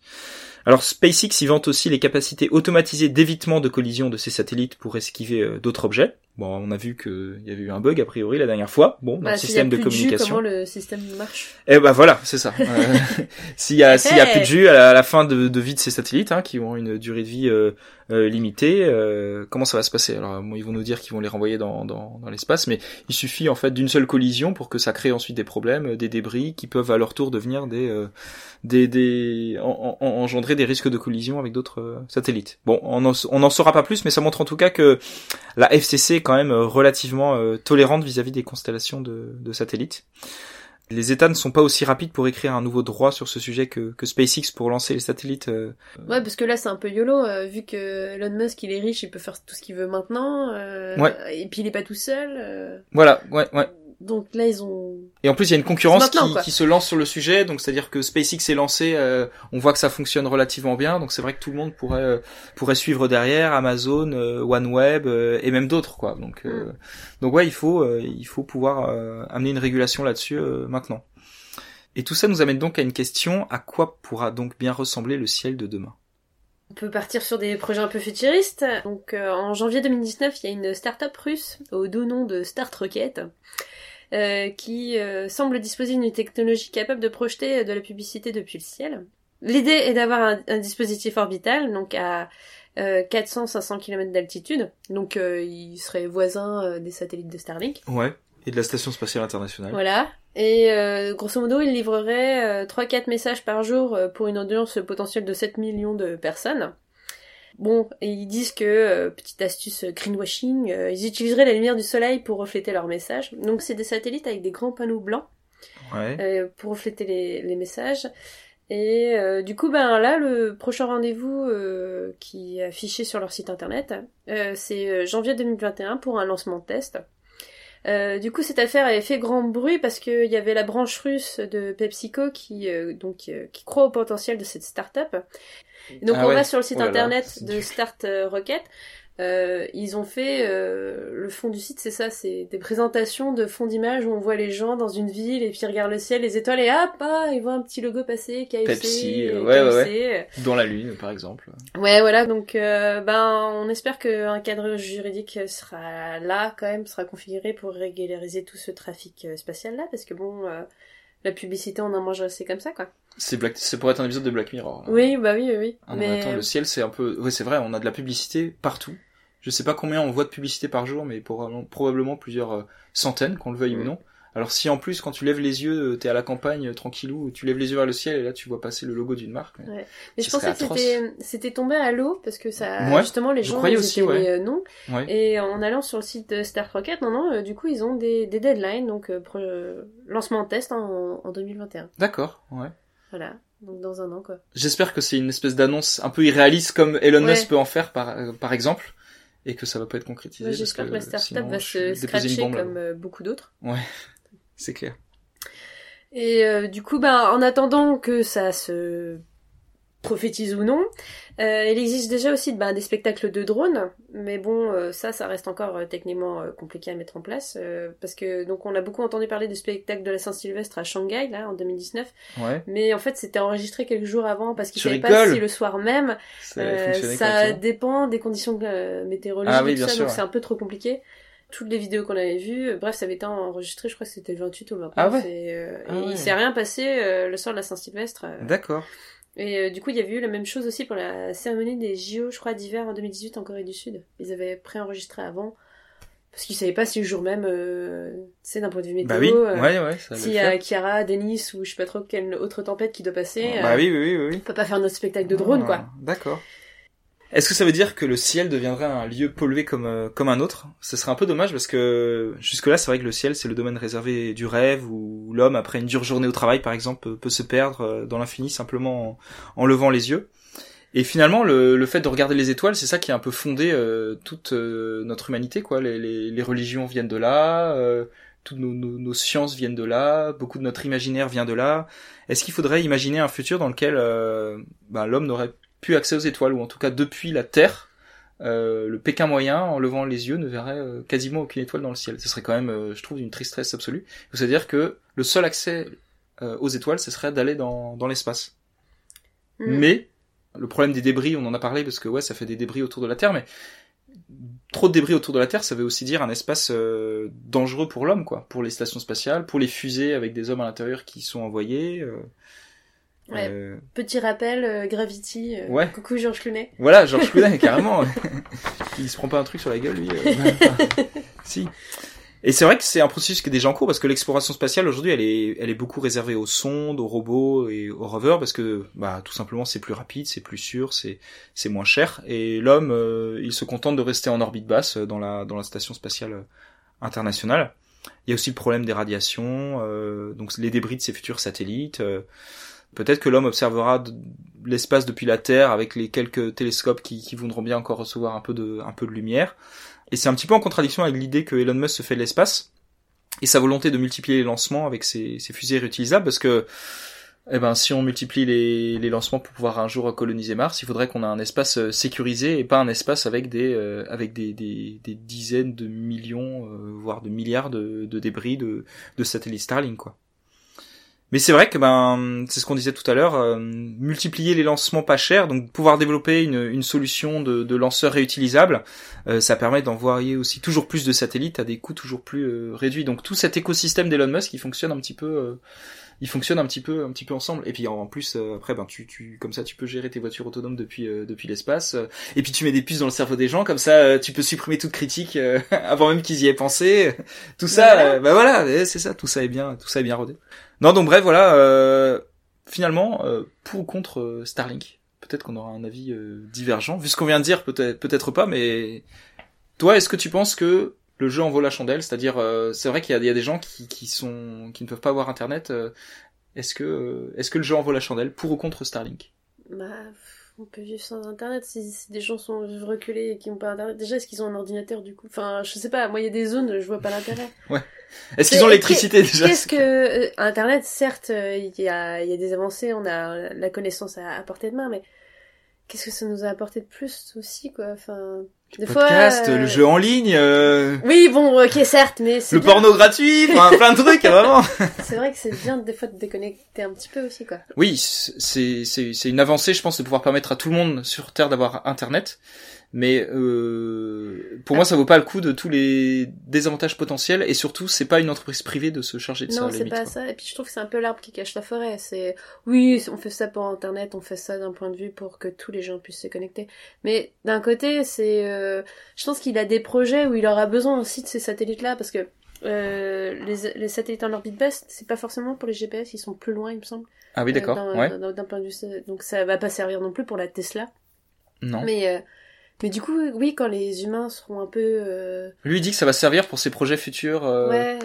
Alors SpaceX y vante aussi les capacités automatisées d'évitement de collision de ces satellites pour esquiver euh, d'autres objets. Bon, on a vu qu'il y avait eu un bug a priori la dernière fois. Bon, dans le système de communication. comment le système marche? Eh ben voilà, c'est ça. Euh, s'il y a s'il y a plus de jus à la, fin de, de, vie de ces satellites, hein, qui ont une durée de vie euh, euh limitée, comment ça va se passer? Alors, bon, ils vont nous dire qu'ils vont les renvoyer dans, dans, dans l'espace, mais il suffit en fait d'une seule collision pour que ça crée ensuite des problèmes, des débris qui peuvent à leur tour devenir des des, des en, engendrer des risques de collision avec d'autres satellites. Bon, on n'en on en saura pas plus, mais ça montre en tout cas que la FCC quand même euh, relativement euh, tolérante vis-à-vis des constellations de, satellites. Les États ne sont pas aussi rapides pour écrire un nouveau droit sur ce sujet que, que SpaceX pour lancer les satellites. Euh, ouais, parce que là c'est un peu yolo, vu que Elon Musk il est riche, il peut faire tout ce qu'il veut maintenant. ouais. Et puis il est pas tout seul. Voilà, ouais, ouais. Donc là, ils ont. Et en plus, il y a une concurrence qui, qui, se lance sur le sujet. Donc, c'est-à-dire que SpaceX est lancé, euh, on voit que ça fonctionne relativement bien. Donc, c'est vrai que tout le monde pourrait euh, pourrait suivre derrière Amazon, euh, OneWeb et même d'autres, quoi. Donc, mm. donc ouais, il faut il faut pouvoir amener une régulation là-dessus maintenant. Et tout ça nous amène donc à une question à quoi pourra donc bien ressembler le ciel de demain? On peut partir sur des projets un peu futuristes. Donc en janvier 2019, il y a une start-up russe au doux nom de Start Rocket euh, qui euh, semble disposer d'une technologie capable de projeter de la publicité depuis le ciel. L'idée est d'avoir un, dispositif orbital, donc à 400-500 km d'altitude, donc euh, il serait voisin des satellites de Starlink. Ouais, et de la Station Spatiale Internationale. Voilà, et grosso modo, il livrerait 3-4 messages par jour pour une audience potentielle de 7 millions de personnes. Bon, et ils disent que, euh, petite astuce greenwashing, euh, ils utiliseraient la lumière du soleil pour refléter leur message. Donc c'est des satellites avec des grands panneaux blancs euh, pour refléter les, messages. Et du coup, ben là, le prochain rendez-vous qui est affiché sur leur site internet, c'est janvier 2021 pour un lancement de test. Du coup, cette affaire avait fait grand bruit parce qu'il y avait la branche russe de PepsiCo qui donc qui croit au potentiel de cette start-up. Donc ah on va sur le site oh internet de Start euh, Rocket. Euh, ils ont fait euh, le fond du site, c'est ça, c'est des présentations de fonds d'image où on voit les gens dans une ville et puis ils regardent le ciel, les étoiles et hop, ah, ils voient un petit logo passer, KFC, Pepsi, ouais, ouais, ouais, dans la lune par exemple. Ouais, voilà, donc ben on espère qu'un cadre juridique sera là quand même, sera configuré pour régulariser tout ce trafic spatial là, parce que bon, la publicité on en mange assez comme ça quoi. C'est Black... c'est pour être un épisode de Black Mirror. là. Oui, bah oui, oui, oui. Ah non, mais attends, le ciel, c'est un peu. Ouais, c'est vrai, on a de la publicité partout. Je sais pas combien on voit de publicité par jour, mais probablement, probablement plusieurs euh, centaines, qu'on le veuille ou non. Alors si en plus, quand tu lèves les yeux, euh, t'es à la campagne, euh, tranquillou, tu lèves les yeux vers le ciel et là tu vois passer le logo d'une marque. mais- Ouais. mais ce je pensais que c'était tombé à l'eau parce que ça Ouais, justement les je gens croyais ils aussi, ouais. euh, Ouais. et en allant sur le site de Star Rocket non non euh, du coup ils ont des, des deadlines donc euh, euh, lancement en test en, en 2021 D'accord, ouais. voilà donc dans un an quoi J'espère que c'est une espèce d'annonce un peu irréaliste comme Elon Ouais. Musk peut en faire par, euh, par exemple, et que ça va pas être concrétisé. Ouais, j'espère que, la startup va se scratcher comme euh, beaucoup d'autres C'est clair. Et euh, du coup, bah, en attendant que ça se prophétise ou non, euh, il existe déjà aussi bah, des spectacles de drones, mais bon, euh, ça, ça reste encore euh, techniquement compliqué à mettre en place, parce que donc on a beaucoup entendu parler du spectacle de la Saint-Sylvestre à Shanghai là en 2019, Ouais. mais en fait c'était enregistré quelques jours avant parce qu'ils Tu savaient pas si le soir même Ça dépend des conditions météorologiques Ah oui, tout ça, sûr, donc ouais. c'est un peu trop compliqué. Toutes les vidéos qu'on avait vues, euh, bref, ça avait été enregistré, je crois que c'était le 28 au 29. Ah ouais et, euh, Ah et ouais. il s'est rien passé euh, le soir de la Saint-Sylvestre. D'accord. Et euh, du coup, il y avait eu la même chose aussi pour la cérémonie des JO, je crois, d'hiver en 2018 en Corée du Sud. Ils avaient préenregistré avant. Parce qu'ils savaient pas si le jour même, euh, tu sais, d'un point de vue météo, Bah oui, euh, ouais, ouais, s'il y a. Kiara, Denis ou je sais pas trop quelle autre tempête qui doit passer, Bah euh, oui, oui, oui, oui. on peut pas faire notre spectacle de drone, Ah, quoi. D'accord. Est-ce que ça veut dire que le ciel deviendrait un lieu pollué comme euh, comme un autre? Ce serait un peu dommage parce que jusque-là, c'est vrai que le ciel, c'est le domaine réservé du rêve où l'homme, après une dure journée au travail, par exemple, peut, se perdre euh, dans l'infini simplement en, levant les yeux. Et finalement, le, le fait de regarder les étoiles, c'est ça qui a un peu fondé euh, toute euh, notre humanité, quoi. Les, les, les religions viennent de là, euh, toutes nos, nos, sciences viennent de là, beaucoup de notre imaginaire vient de là. Est-ce qu'il faudrait imaginer un futur dans lequel ben, l'homme n'aurait plus accès aux étoiles, ou en tout cas depuis la Terre, euh, le Pékin moyen, en levant les yeux, ne verrait euh, quasiment aucune étoile dans le ciel. Ce serait quand même, euh, je trouve, une tristesse absolue. C'est-à-dire que le seul accès aux étoiles, ce serait d'aller dans, dans l'espace. Mm. Mais le problème des débris, on en a parlé parce que ouais, ça fait des débris autour de la Terre, mais trop de débris autour de la Terre, ça veut aussi dire un espace dangereux pour l'homme, quoi, pour les stations spatiales, pour les fusées avec des hommes à l'intérieur qui sont envoyés. Ouais. euh, Petit rappel, euh, Gravity. euh, Ouais. Coucou Georges Clooney. Voilà, Georges Clooney, carrément. Il se prend pas un truc sur la gueule, lui. euh, si. Et c'est vrai que c'est un processus qui est déjà en cours parce que l'exploration spatiale aujourd'hui, elle est, elle est beaucoup réservée aux sondes, aux robots et aux rovers parce que, bah, tout simplement, c'est plus rapide, c'est plus sûr, c'est, c'est moins cher. Et l'homme, euh, il se contente de rester en orbite basse dans la, dans la station spatiale internationale. Il y a aussi le problème des radiations, euh, donc les débris de ces futurs satellites. Peut-être que l'homme observera l'espace depuis la Terre avec les quelques télescopes qui, qui voudront bien encore recevoir un peu de, un peu de lumière. Et c'est un petit peu en contradiction avec l'idée que Elon Musk se fait de l'espace et sa volonté de multiplier les lancements avec ses, ses fusées réutilisables parce que eh ben, si on multiplie les, les lancements pour pouvoir un jour coloniser Mars, il faudrait qu'on ait un espace euh, sécurisé et pas un espace avec des, euh, avec des, des, des dizaines de millions, euh, voire de milliards de, de débris de, de satellites Starlink, quoi. Mais c'est vrai que ben c'est ce qu'on disait tout à l'heure, euh, multiplier les lancements pas chers, donc pouvoir développer une, une solution de, de lanceurs réutilisables, euh, ça permet d'envoyer aussi toujours plus de satellites à des coûts toujours plus euh, réduits. Donc tout cet écosystème d'Elon Musk, il fonctionne un petit peu, euh, il fonctionne un petit peu, un petit peu ensemble. Et puis en, plus euh, après, ben tu, tu, comme ça, tu peux gérer tes voitures autonomes depuis euh, depuis l'espace. euh, et puis tu mets des puces dans le cerveau des gens, comme ça, euh, tu peux supprimer toute critique euh, avant même qu'ils y aient pensé. Tout ça, voilà. bah voilà, eh, c'est ça, tout ça est bien, tout ça est bien rodé. Non, donc bref, voilà. euh, finalement, euh, pour ou contre Starlink, peut-être qu'on aura un avis euh, divergent. Vu ce qu'on vient de dire, peut-être, peut-être pas. Mais toi, est-ce que tu penses que le jeu en vaut la chandelle C'est-à-dire, euh, c'est vrai qu'il y y a des gens qui, qui sont, qui ne peuvent pas avoir Internet. euh, est-ce que, euh, est-ce que le jeu en vaut la chandelle pour ou contre Starlink? Bah, on peut vivre sans internet si, si des gens sont reculés et qui n'ont pas internet. Déjà, est-ce qu'ils ont un ordinateur du coup? Enfin, je sais pas, moi il y a des zones, je vois pas l'intérêt. Est-ce qu'ils ont l'électricité déjà? Qu'est-ce que. euh, Internet, certes, euh, il y, a, il y a des avancées, on a la connaissance à, à portée de main, mais qu'est-ce que ça nous a apporté de plus aussi, quoi? Enfin, Des Podcast, fois, euh, le jeu en ligne, euh, Oui, bon, ok, certes, mais c'est le bien. porno gratuit, enfin, plein de trucs, vraiment. C'est vrai que c'est bien des fois de déconnecter un petit peu aussi, quoi. Oui, c'est c'est c'est une avancée, je pense, de pouvoir permettre à tout le monde sur Terre d'avoir Internet. Mais euh, pour moi, ça vaut pas le coup de tous les désavantages potentiels. Et surtout, c'est pas une entreprise privée de se charger de ça. Non, c'est pas quoi. ça. Et puis je trouve que c'est un peu l'arbre qui cache la forêt. C'est oui, on fait ça pour Internet, on fait ça d'un point de vue pour que tous les gens puissent se connecter. Mais d'un côté, c'est, euh, je pense qu'il a des projets où il aura besoin aussi de ces satellites-là parce que euh, les, les satellites en orbite basse, c'est pas forcément pour les GPS, ils sont plus loin, il me semble. Ah oui, d'accord. Euh, d'un- ouais. d'un- D'un point de vue, donc ça va pas servir non plus pour la Tesla. Non. Mais euh, mais du coup, oui, quand les humains seront un peu euh, Lui il dit que ça va servir pour ses projets futurs. euh, ouais.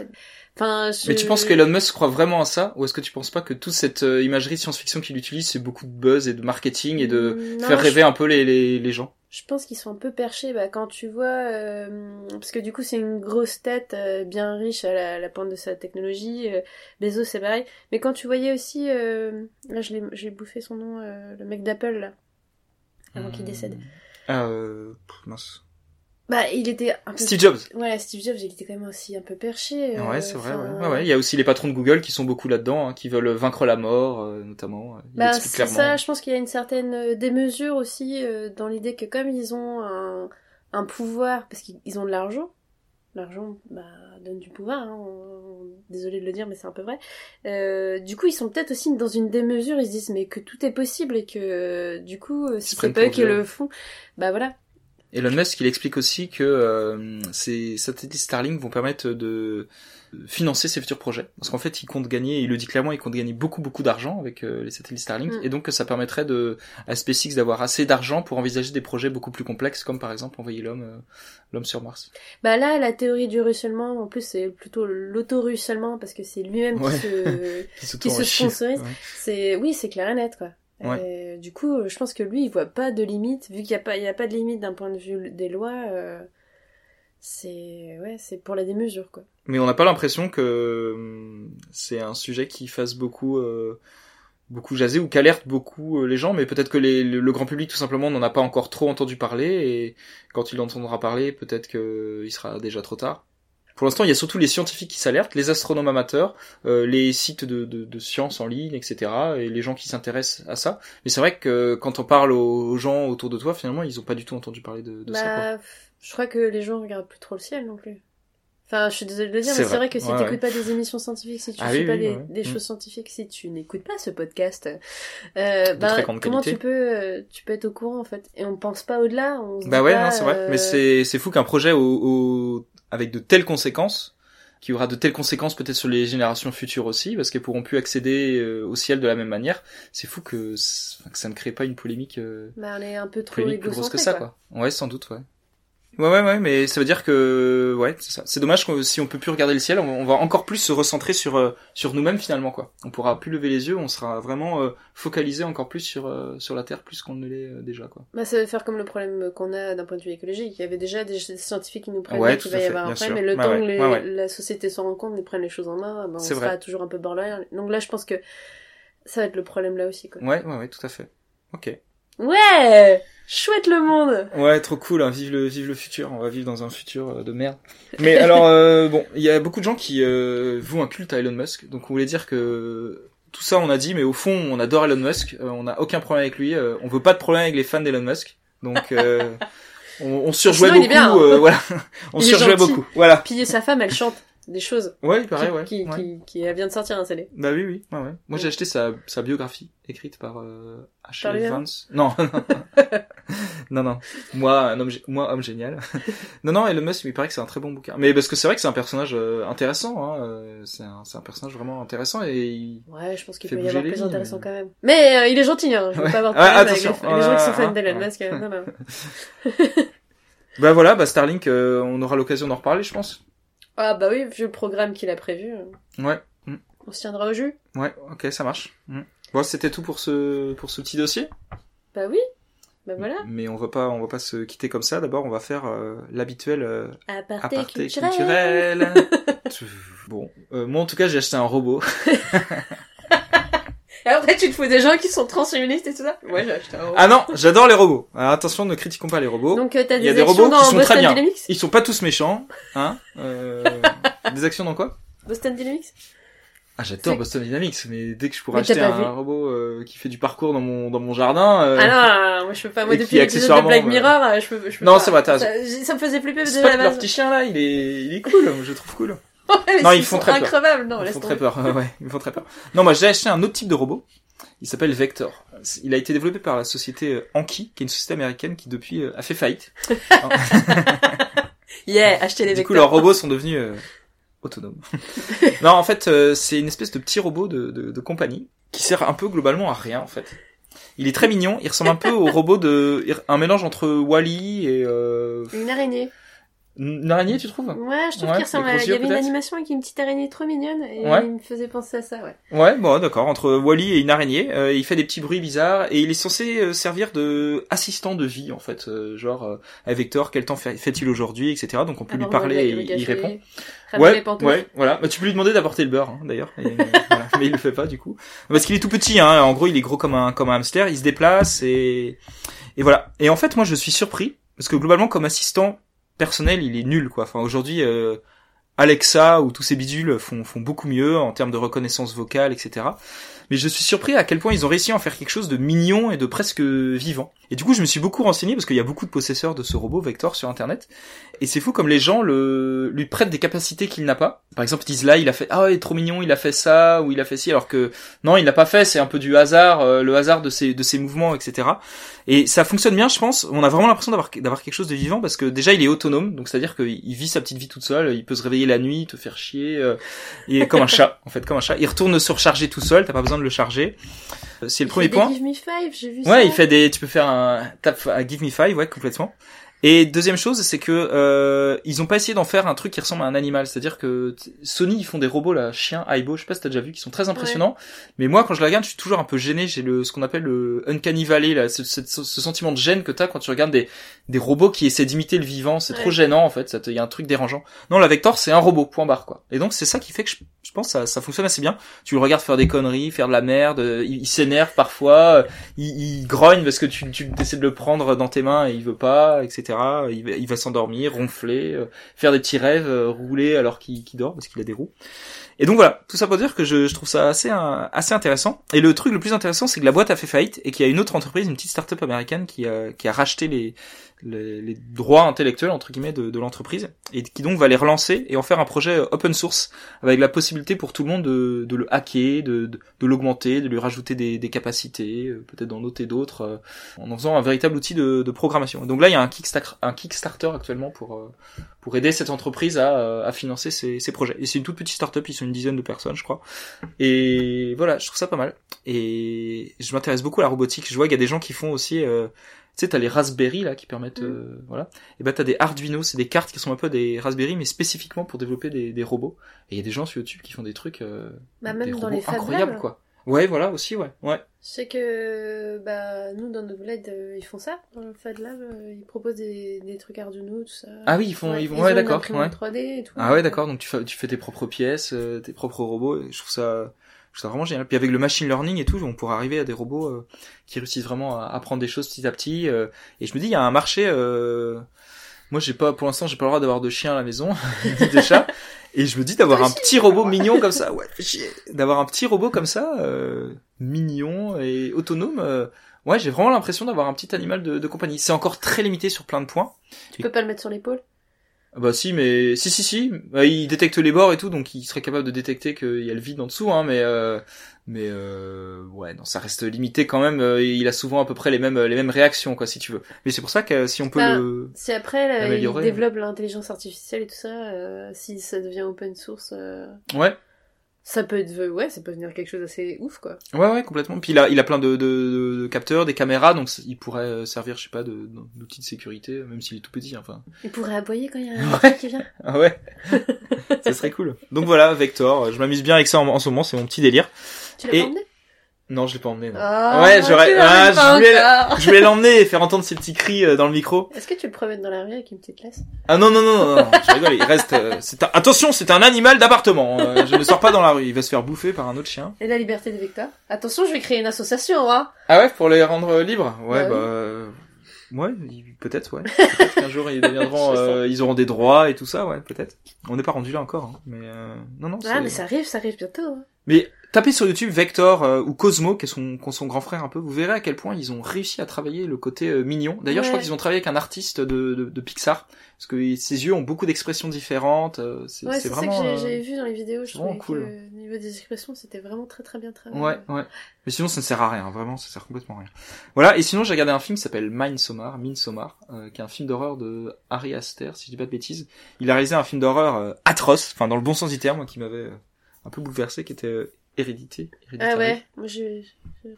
Enfin, je... Mais tu penses qu'Elon Musk croit vraiment à ça Ou est-ce que tu penses pas que toute cette euh, imagerie science-fiction qu'il utilise, c'est beaucoup de buzz et de marketing et de Mm, non, faire je- rêver un peu les, les, les gens? Je pense qu'ils sont un peu perchés bah, quand tu vois, euh, parce que du coup c'est une grosse tête euh, bien riche à la, la pointe de sa technologie. Euh, Bezos c'est pareil. Mais quand tu voyais aussi, euh, là je l'ai j'ai bouffé son nom, euh, le mec d'Apple là, avant qu'il décède. Ah, euh... pff, mince. Bah il était un peu. Steve Jobs Ouais, Steve Jobs, il était quand même aussi un peu perché. euh, Ouais, c'est vrai. enfin, Ouais. Ouais, ouais. Il y a aussi les patrons de Google qui sont beaucoup là-dedans, hein, qui veulent vaincre la mort, euh, notamment. Il Bah, c'est clairement. ça, je pense qu'il y a une certaine euh, démesure aussi euh, dans l'idée que comme ils ont un, un pouvoir, parce qu'ils ils ont de l'argent, l'argent bah, donne du pouvoir, hein, on- on- désolé de le dire mais c'est un peu vrai, euh, du coup ils sont peut-être aussi dans une démesure, ils se disent mais que tout est possible et que euh, du coup euh, si c'est pas eux qui le font, bah voilà. Elon Musk, il explique aussi que euh, ces satellites Starlink vont permettre de financer ses futurs projets. Parce qu'en fait, il compte gagner, il le dit clairement, il compte gagner beaucoup beaucoup d'argent avec euh, les satellites Starlink, Mm. et donc que ça permettrait de à SpaceX d'avoir assez d'argent pour envisager des projets beaucoup plus complexes, comme par exemple envoyer l'homme euh, l'homme sur Mars. Bah là la théorie du ruissellement, en plus c'est plutôt l'auto-ruissellement parce que c'est lui-même Ouais. qui se... Qui se, Qui se sponsorise. Ouais. C'est oui, c'est clair et net quoi. Euh, du coup, euh, je pense que lui, il voit pas de limite, vu qu'il y a pas, il y a pas de limite d'un point de vue des lois. euh, c'est ouais, c'est pour la démesure quoi. Mais on n'a pas l'impression que hum, c'est un sujet qui fasse beaucoup euh, beaucoup jaser ou qu'alerte beaucoup les gens, mais peut-être que les- le, le grand public tout simplement n'en a pas encore trop entendu parler et quand il entendra parler, peut-être qu'il sera déjà trop tard. Pour l'instant, il y a surtout les scientifiques qui s'alertent, les astronomes amateurs, euh, les sites de, de, de sciences en ligne, etc. et les gens qui s'intéressent à ça. Mais c'est vrai que quand on parle aux, gens autour de toi, finalement, ils ont pas du tout entendu parler de, de ça. quoi. bah, je crois que les gens regardent plus trop le ciel non plus. Enfin, je suis désolée de le dire, mais c'est vrai. que si Ouais, tu n'écoutes ouais. pas des émissions scientifiques, si tu Ah suis oui, pas oui, des, ouais. des Mm. choses scientifiques, si tu n'écoutes pas ce podcast, euh, grande comment qualité. tu peux, euh, tu peux être au courant en fait? Et on pense pas au-delà. Bah ouais, c'est vrai. euh, Mais c'est c'est fou qu'un projet au, au- avec de telles conséquences, qui aura de telles conséquences peut-être sur les générations futures aussi, parce qu'elles pourront plus accéder euh, au ciel de la même manière. C'est fou que, ça ne crée pas une polémique, euh, Bah, on est un peu trop grosse que égocentré, ça, quoi. Ouais, sans doute, ouais. Ouais, ouais, ouais, mais ça veut dire que, ouais, c'est ça. C'est dommage que si on peut plus regarder le ciel, on, on va encore plus se recentrer sur euh, sur nous-mêmes finalement, quoi. On pourra plus lever les yeux, on sera vraiment euh, focalisé encore plus sur euh, sur la Terre plus qu'on ne l'est euh, déjà, quoi. Bah, ça va faire comme le problème qu'on a d'un point de vue écologique. Il y avait déjà des scientifiques qui nous prennent Ouais, qu'il va y avoir un problème, mais le temps ouais, que les- ouais, ouais. la société s'en rend compte et prenne les choses en main, bah, on sera vrai. toujours un peu borderline. Donc là, je pense que ça va être le problème là aussi, quoi. Ouais, ouais, ouais, tout à fait. Ok. Ouais! Chouette le monde! Ouais, trop cool, hein. vive le vive le futur. On va vivre dans un futur euh, de merde. Mais alors, euh, bon, il y a beaucoup de gens qui euh, vouent un culte à Elon Musk. Donc, on voulait dire que tout ça, on a dit, mais au fond, on adore Elon Musk. euh, on n'a aucun problème avec lui. euh, on veut pas de problème avec les fans d'Elon Musk. Donc, euh, on, on surjouait Sinon, il est beaucoup. bien, hein. voilà, on Il est surjouait beaucoup. Voilà. Puis sa femme, elle chante des choses. Ouais, pareil, qui, ouais. qui, ouais. qui, qui- vient de sortir un CD. Bah oui, oui, ouais, ouais. Moi, j'ai acheté sa, sa biographie, écrite par euh, lui-même Vance. Non, non, non. Moi, un homme, moi, homme génial. non, non, Elon Musk, il paraît que c'est un très bon bouquin. Mais parce que c'est vrai que c'est un personnage euh, intéressant. Hein. euh, C'est un, c'est un personnage vraiment intéressant et il... Ouais, je pense qu'il Fait peut y avoir plus lignes, intéressant mais- quand même. Mais euh, il est gentil, hein. Je veux pas avoir de Ah, problème avec les, attention. les gens qui sont Ah, fans ah, d'Elon ah. Musk. euh, non, non. Bah voilà, bah Starlink, euh, on aura l'occasion d'en reparler, je pense. Ah bah oui, vu le programme qu'il a prévu, euh, Ouais, mm. on se tiendra au jus. ouais, ok, ça marche. Mm. Bon, c'était tout pour ce pour ce petit dossier. Bah oui. Bah voilà. Mais on va pas on va pas se quitter comme ça. D'abord, on va faire euh, l'habituel euh, Aparté, aparté culturel. culturel. bon, euh, moi en tout cas, j'ai acheté un robot. Et après, tu te fous des gens qui sont transhumanistes et tout ça. Ouais, j'ai acheté un robot. Ah non, j'adore les robots. Alors attention, ne critiquons pas les robots. Donc, euh, t'as Il des, y a des actions robots dans qui sont Boston très bien. Dynamics Ils sont pas tous méchants, hein. Euh, des actions dans quoi? Boston Dynamics Ah, j'adore C'est- Boston Dynamics, mais dès que je pourrais Mais t'as acheter pas un robot euh, qui fait du parcours dans mon dans mon jardin. euh, Ah non, moi je peux pas. Moi et depuis qui, l'épisode de accessoirement, Black Mirror, euh, je peux, je peux Non, pas. c'est vrai, t'as ça, ça me faisait flipper déjà à Spot, la leur base. petit chien là, il est il est cool, je le trouve cool. Non, ils font sont très peur. increvables, non, ils font très peur. ouais, ils font très peur. Non, moi j'ai acheté un autre type de robot. Il s'appelle Vector. Il a été développé par la société euh, Anki, qui est une société américaine qui depuis euh, a fait faillite. Yeah, achetez les Du coup, leurs robots sont devenus euh, autonomes. non, en fait, euh, c'est une espèce de petit robot de, de, de compagnie qui sert un peu globalement à rien, en fait. Il est très mignon. Il ressemble un peu au robot de un mélange entre Wally et euh, Une araignée. Une araignée, tu trouves? Ouais, je trouve Ouais, qu'il ressemble à... Il y avait une animation avec une petite araignée trop mignonne et Ouais. il me faisait penser à ça, ouais. Ouais, bon, d'accord. Entre Wally et une araignée, euh, il fait des petits bruits bizarres et il est censé euh, servir de assistant de vie, en fait. Euh, genre, euh, à Vector, quel temps fait- fait-il aujourd'hui, etc. Donc on peut lui Avoir parler le- et il café, répond. Ouais, ouais, voilà. Bah, tu peux lui demander d'apporter le beurre, hein, d'ailleurs. Voilà. Mais il le fait pas, du coup. Parce qu'il est tout petit, hein. En gros, il est gros comme un, comme un hamster. Il se déplace et, et voilà. Et en fait, moi, je suis surpris. Parce que globalement, comme assistant personnel, il est nul, quoi. Enfin, aujourd'hui, euh, Alexa ou tous ces bidules font, font beaucoup mieux en termes de reconnaissance vocale, etc. Mais je suis surpris à quel point ils ont réussi à en faire quelque chose de mignon et de presque vivant. Et du coup, je me suis beaucoup renseigné parce qu'il y a beaucoup de possesseurs de ce robot Vector sur Internet. Et c'est fou comme les gens le, lui prêtent des capacités qu'il n'a pas. Par exemple, ils disent là, il a fait, ah il est trop mignon, il a fait ça, ou il a fait ci, alors que non, il l'a pas fait, c'est un peu du hasard, euh, le hasard de ses, de ses mouvements, etc. Et ça fonctionne bien, je pense. On a vraiment l'impression d'avoir, d'avoir quelque chose de vivant parce que déjà, il est autonome, donc c'est-à-dire qu'il il vit sa petite vie toute seule, il peut se réveiller la nuit, te faire chier, euh, il est comme un chat, en fait, comme un chat. Il retourne se recharger tout seul, t'as pas besoin de le charger. Euh, C'est le Il premier fait des point. Give me five, j'ai vu ça. Ouais, il fait des, tu peux faire un tap, un give me five, ouais, complètement. Et deuxième chose, c'est que euh, ils ont pas essayé d'en faire un truc qui ressemble à un animal. C'est-à-dire que Sony ils font des robots là, chiens, Aibo, je sais pas si t'as déjà vu, qui sont très impressionnants. Mais moi, quand je la regarde, je suis toujours un peu gêné. J'ai le ce qu'on appelle le uncanny valley là, ce, ce- ce sentiment de gêne que t'as quand tu regardes des des robots qui essaient d'imiter le vivant. C'est trop gênant en fait. Il y a un truc dérangeant. Non, la Vector c'est un robot, point barre quoi. Et donc c'est ça qui fait que je, je pense que ça, ça fonctionne assez bien. Tu le regardes faire des conneries, faire de la merde, euh, il, il s'énerve parfois, euh, il, il grogne parce que tu, tu essaies de le prendre dans tes mains et il veut pas, etc. Il va, il va s'endormir, ronfler, euh, faire des petits rêves, rouler alors qu'il dort parce qu'il a des roues. Et donc voilà, tout ça pour dire que je, je trouve ça assez assez intéressant. Et le truc le plus intéressant, c'est que la boîte a fait faillite et qu'il y a une autre entreprise, une petite start-up américaine qui a, qui a racheté les, les, les droits intellectuels entre guillemets de, de l'entreprise et qui donc va les relancer et en faire un projet euh, open source avec la possibilité pour tout le monde de, de le hacker, de, de, de l'augmenter, de lui rajouter des, des capacités, euh, peut-être d'en noter d'autres, euh, en en faisant un véritable outil de, de programmation. Donc là, il y a un Kickstarter, un Kickstarter actuellement pour pour aider cette entreprise à, à financer ses, ses projets. Et c'est une toute petite startup, ils sont une dizaine de personnes, je crois. Et voilà, je trouve ça pas mal. Et je m'intéresse beaucoup à la robotique. Je vois qu'il y a des gens qui font aussi, euh, sais, t'as les Raspberry là qui permettent, Mm. euh, voilà. Et ben t'as des Arduino, c'est des cartes qui sont un peu des Raspberry, mais spécifiquement pour développer des, des robots. Et il y a des gens sur YouTube qui font des trucs, euh, Bah, des même dans robots les Fab incroyables quoi. Ouais, voilà aussi, ouais, ouais. Je sais que bah nous dans notre bled euh, ils font ça dans le Fab Lab, ils proposent des, des trucs Arduino tout ça. Ah oui, ils font, Ouais, ils vont, ont ouais, d'accord, imprimante ouais. 3D et tout. Ah ouais, d'accord. Donc tu fais, tu fais tes propres pièces, tes propres robots. et Je trouve ça, je vraiment génial. Puis avec le machine learning et tout, on pourra arriver à des robots euh, qui réussissent vraiment à apprendre des choses petit à petit. euh, et je me dis, il y a un marché. Euh... Moi, j'ai pas, pour l'instant, j'ai pas le droit d'avoir de chien à la maison, ni de chat. Et je me dis d'avoir un petit robot mignon comme ça. Ouais. D'avoir un petit robot comme ça, mignon et autonome. Ouais, j'ai vraiment l'impression d'avoir un petit animal de, compagnie. C'est encore très limité sur plein de points. Tu peux pas le mettre sur l'épaule? Bah si, mais si si si, Bah, il détecte les bords et tout, donc il serait capable de détecter qu'il y a le vide en dessous, hein, mais euh, mais euh, ouais, non, ça reste limité quand même. euh, il a souvent à peu près les mêmes les mêmes réactions, quoi, si tu veux. Mais c'est pour ça que si on peut Bah, le, Si après là, ils Améliorer. développent l'intelligence artificielle et tout ça, euh, si ça devient open source, euh, ouais, ça peut être ouais, ça peut devenir quelque chose d'assez ouf quoi. ouais, ouais, complètement. Puis il a il a plein de de, de- de capteurs, des caméras, donc il pourrait euh, servir, je sais pas, d'outil de sécurité, même s'il est tout petit, enfin. Il pourrait aboyer quand il y a un Ouais. truc qui vient. Ah ouais, ça serait cool. Donc voilà, Vector, je m'amuse bien avec ça en, en ce moment, c'est mon petit délire. Tu l'as Et- emmené? Non, je l'ai pas emmené. Non. Ah, ouais, j'aurais. Ah, je voulais, je voulais l'emmener et faire entendre ses petits cris euh, dans le micro. Est-ce que tu le promènes dans la rue avec une petite laisse? Ah non non non non, non, je rigole. Il reste. euh, c'est un... Attention, c'est un animal d'appartement. euh, je ne sors pas dans la rue. Il va se faire bouffer par un autre chien. Et la liberté des vecteurs Attention, je vais créer une association, hein Ah ouais, pour les rendre euh, libres? Ouais, Bah bah. oui. euh, Ouais, peut-être, ouais. Peut-être qu'un jour ils deviendront, euh, ils auront des droits et tout ça, ouais, peut-être. On n'est pas rendu là encore, hein, mais euh, non, non. Ah, mais ça arrive, ça arrive bientôt. Hein. Mais tapez sur YouTube Vector euh, ou Cosmo, qui est son, qui est son grand frère un peu, vous verrez à quel point ils ont réussi à travailler le côté euh, mignon. D'ailleurs, je crois qu'ils ont travaillé avec un artiste de, de, de Pixar, parce que ses yeux ont beaucoup d'expressions différentes. euh, c'est Ouais, c'est c'est ça vraiment. que j'ai euh, vu dans les vidéos. Je vraiment trouvais cool. que niveau des expressions, c'était vraiment très très bien travaillé. Ouais, ouais. Mais sinon, ça ne sert à rien, vraiment, ça sert complètement à rien. Voilà, et sinon, j'ai regardé un film qui s'appelle Midsommar, Midsommar, euh, qui est un film d'horreur de Harry Aster, si je dis pas de bêtises. Il a réalisé un film d'horreur atroce, enfin, dans le bon sens du terme, qui m'avait un peu bouleversé, qui était euh, Hérédité. Ah ouais, moi j'ai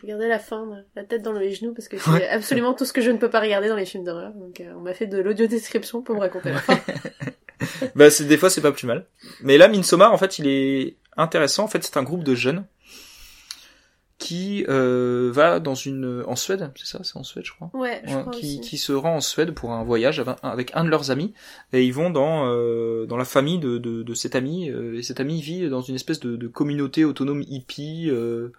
regardé la fin, la tête dans les genoux, parce que c'est Ouais. absolument tout ce que je ne peux pas regarder dans les films d'horreur. Donc euh, on m'a fait de l'audio description pour me raconter la fin. bah, c'est, des fois, c'est pas plus mal. Mais là, Midsommar, en fait, il est intéressant. En fait, c'est un groupe de jeunes qui euh, va dans une... En Suède, c'est ça? C'est en Suède, je crois Ouais, je Ouais, crois qui, aussi. qui se rend en Suède pour un voyage avec un, de leurs amis et ils vont dans euh, dans la famille de, de, de cet ami euh, et cet ami vit dans une espèce de, de communauté autonome hippie euh,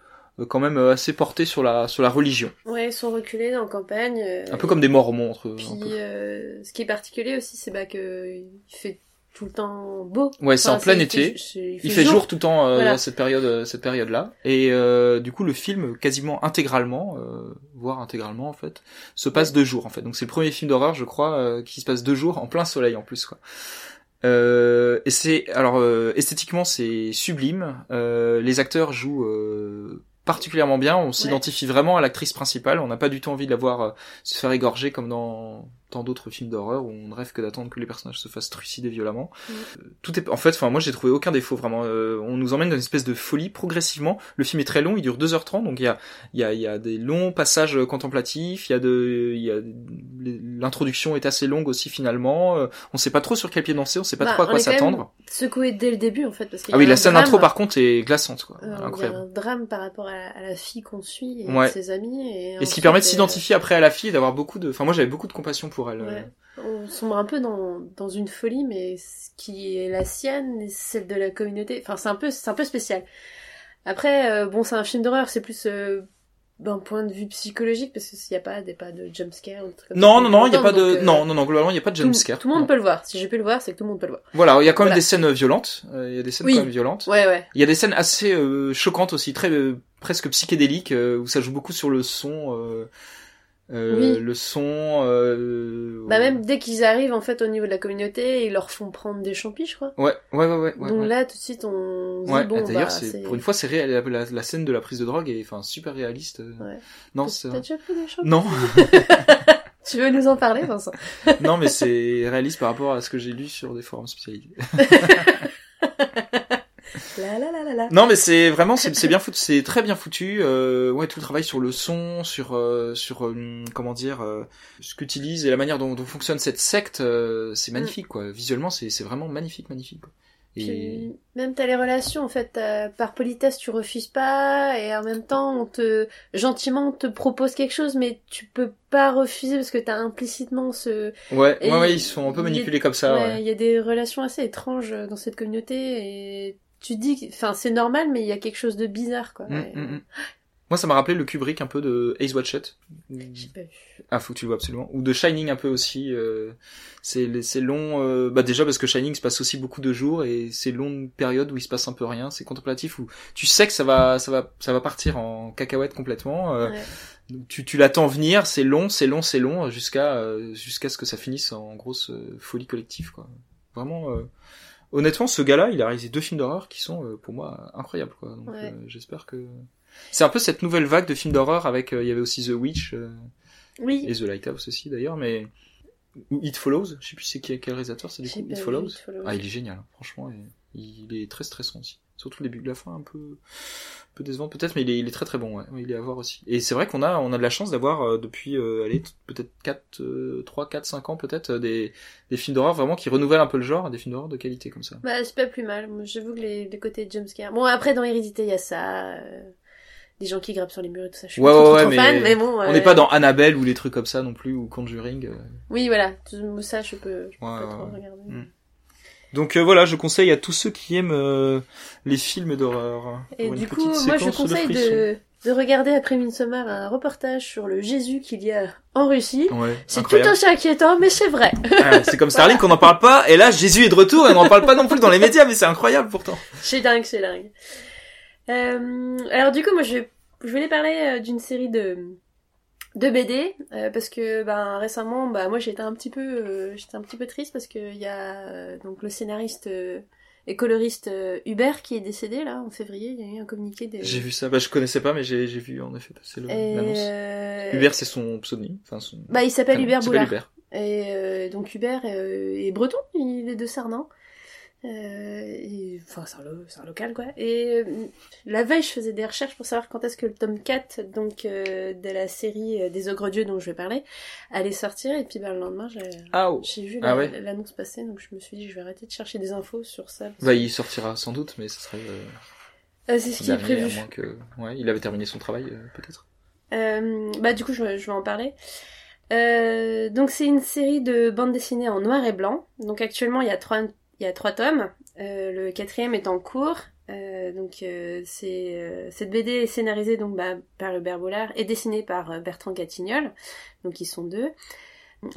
quand même assez portée sur la sur la religion Ouais, ils sont reculés dans la campagne. un peu comme des mormons entre Puis euh, ce qui est particulier aussi, c'est bah que il fait tout le temps beau. ouais c'est Enfin, en plein il été fait- il fait jour tout le temps euh, Voilà. cette période euh, cette période là et euh, du coup le film quasiment intégralement euh, voire intégralement en fait se passe deux jours en fait donc c'est le premier film d'horreur je crois euh, qui se passe deux jours en plein soleil en plus quoi Euh, et c'est alors euh, esthétiquement c'est sublime. Euh, les acteurs jouent euh, particulièrement bien. On s'identifie vraiment à l'actrice principale. On n'a pas du tout envie de la voir se faire égorger comme dans tant d'autres films d'horreur où on ne rêve que d'attendre que les personnages se fassent trucider violemment. Mm. Euh, tout est en fait. Enfin moi j'ai trouvé aucun défaut vraiment. Euh, on nous emmène dans une espèce de folie progressivement. Le film est très long. Il dure 2h30 donc il y a il y a il y a des longs passages contemplatifs. Il y a de il y a l'introduction est assez longue aussi finalement. Euh, on sait pas trop sur quel pied danser. On sait pas Bah, trop à quoi s'attendre. Secoué dès le début en fait parce Ah oui, la scène d'intro par contre est glaçante, quoi. Euh, Il y a Incroyable. un drame par rapport à la, à la fille qu'on suit et Ouais. ses amis. Et, Et ce qui permet de euh, s'identifier après à la fille et d'avoir beaucoup de... Enfin, moi j'avais beaucoup de compassion pour elle. euh. Ouais. On sombre un peu dans, dans une folie, mais ce qui est la sienne et celle de la communauté. Enfin, c'est un peu, c'est un peu spécial. Après, euh, bon, c'est un film d'horreur, c'est plus euh, d'un point de vue psychologique parce qu'il n'y a pas des pas de jumpscare ou des trucs comme Non, ça non, non, il y a pas donc, de... euh, Non, non, non, globalement, il y a pas de tout, jumpscare. tout le monde Non. peut le voir. Si j'ai pu le voir, c'est que tout le monde peut le voir. Voilà, il y a quand même Voilà. des scènes violentes. euh, Il y a des scènes Oui. quand même violentes. Ouais, ouais. Il y a des scènes assez euh, choquantes aussi, très euh, presque psychédéliques, euh, où ça joue beaucoup sur le son. Euh, Oui. Le son... Euh... Bah même dès qu'ils arrivent en fait au niveau de la communauté, ils leur font prendre des champis, je crois. Ouais, ouais, ouais, ouais. Donc ouais. là, tout de suite, on Ouais, bon, d'ailleurs, bah, c'est pour une fois, c'est réel. La, scène de la prise de drogue est enfin super réaliste. euh. Ouais. Non, c'est t'as déjà pris des champis? Non, Tu veux nous en parler, Vincent? Non, mais c'est réaliste par rapport à ce que j'ai lu sur des forums spécialisés. La la la. Non, mais c'est vraiment, c'est bien foutu, c'est très bien foutu. Euh, ouais, tout le travail sur le son, sur euh, sur euh, comment dire, euh, ce qu'utilise et la manière dont, dont fonctionne cette secte, euh, c'est magnifique quoi. Visuellement, c'est c'est vraiment magnifique, magnifique. Quoi. Et Puis, même t'as les relations, en fait, par politesse, tu refuses pas, et en même temps, on te, gentiment, on te propose quelque chose, mais tu peux pas refuser parce que t'as implicitement ce, ouais, et ouais, ouais, ils sont un peu manipulés comme ça. ouais, Ouais. il y a des relations assez étranges dans cette communauté, et tu te dis, enfin, c'est normal, mais il y a quelque chose de bizarre, quoi. Mm, Ouais. mm, mm. Moi, ça m'a rappelé le Kubrick un peu de Ace Watchet. J'ai pas vu. Ah, faut que tu le vois absolument. Ou de Shining un peu aussi. Euh, c'est long. Euh, bah déjà parce que Shining se passe aussi beaucoup de jours et c'est longue période où il se passe un peu rien. C'est contemplatif où tu sais que ça va, ça va, ça va partir en cacahuète complètement. Euh, Ouais. Tu, tu l'attends venir. C'est long, c'est long, c'est long jusqu'à jusqu'à ce que ça finisse en grosse folie collective quoi. Vraiment. Honnêtement, ce gars-là, il a réalisé deux films d'horreur qui sont euh, pour moi incroyables quoi. Donc Ouais. euh, j'espère que c'est un peu cette nouvelle vague de films d'horreur avec euh, il y avait aussi The Witch. Oui. et The Lighthouse aussi d'ailleurs, mais ou It Follows, je sais plus c'est qui quel réalisateur c'est du coup It Follows. It Follows. Ah il est génial, hein. franchement, il est très stressant aussi. Surtout le début de la fin un peu un peu décevant peut-être, mais il est, il est très très bon, ouais. Il est à voir aussi. Et c'est vrai qu'on a on a de la chance d'avoir euh, depuis euh, allez peut-être 4 euh, 3 4 5 ans peut-être euh, des des films d'horreur vraiment qui renouvellent un peu le genre, des films d'horreur de qualité comme ça. Bah, c'est pas plus mal. J'avoue que les, les côtés jumpscare. Bon, après, dans Hérédité, il y a ça. euh, des gens qui grimpent sur les murs et tout ça. Je suis Ouais, pas trop, ouais, trop fan, mais bon. On euh, n'est pas dans Annabelle ou les trucs comme ça non plus, ou Conjuring. euh. Oui, voilà. Tout ça, je peux, je peux Ouais, pas trop regarder. Mm. Donc euh, voilà, je conseille à tous ceux qui aiment euh, les films d'horreur. Et pour une du coup, moi, je conseille de, de regarder après Midsommar un reportage sur le Jésus qu'il y a en Russie. Ouais, C'est tout aussi inquiétant, mais c'est vrai. Ah, c'est comme Starlink, on n'en parle pas, et là Jésus est de retour, et on n'en parle pas non plus dans les médias, mais c'est incroyable pourtant. C'est dingue, c'est dingue. Euh, alors du coup, moi, je, je voulais parler euh, d'une série de de BD euh, parce que ben récemment, bah moi j'étais un petit peu, euh, j'étais un petit peu triste parce que il y a euh, donc le scénariste euh, et coloriste euh, Hubert qui est décédé là en février. Il y a eu un communiqué des. J'ai vu ça, bah je connaissais pas, mais j'ai j'ai vu en effet passer l'annonce. euh, Hubert, c'est son pseudonyme, enfin son. Bah il s'appelle. Hubert Boulard. Hubert. Et euh, donc Hubert est breton, il est de Sarnan. Euh, et- enfin, c'est un, local quoi. Et euh, la veille, je faisais des recherches pour savoir quand est-ce que le tome 4 donc, euh, de la série des Ogres Dieux dont je vais parler allait sortir. Et puis bah, le lendemain, j'ai Ah, oh. vu Ah la- ouais. l'annonce passer, donc je me suis dit je vais arrêter de chercher des infos sur ça. Bah que- il sortira sans doute, mais ce serait euh, Euh, c'est ce qui est à prévu. moins que. Ouais, il avait terminé son travail euh, peut-être. Euh, bah du coup, je, vais- je vais en parler. Donc c'est une série de bandes dessinées en noir et blanc. Donc actuellement, il y a trois, il y a trois tomes. Euh, le quatrième est en cours. Euh, donc euh, cette BD est scénarisée donc bah, par Hubert Bollard et dessinée par Bertrand Gatignol. Donc ils sont deux.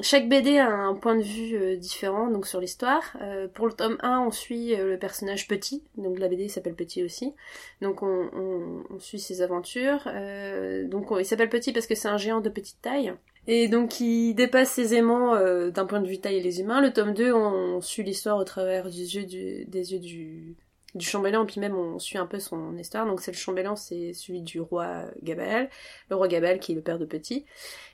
Chaque BD a un point de vue différent donc sur l'histoire. Pour le tome 1, on suit le personnage Petit, donc la BD s'appelle Petit aussi. Donc on, suit ses aventures. Donc on- il s'appelle Petit parce que c'est un géant de petite taille. Et donc il dépasse aisément euh, d'un point de vue taille les humains. Le tome 2, on, suit l'histoire au travers des yeux du, des yeux du, du chambellan, puis même on suit un peu son histoire. Donc c'est le chambellan, c'est celui du roi Gabael, le roi Gabael qui est le père de Petit.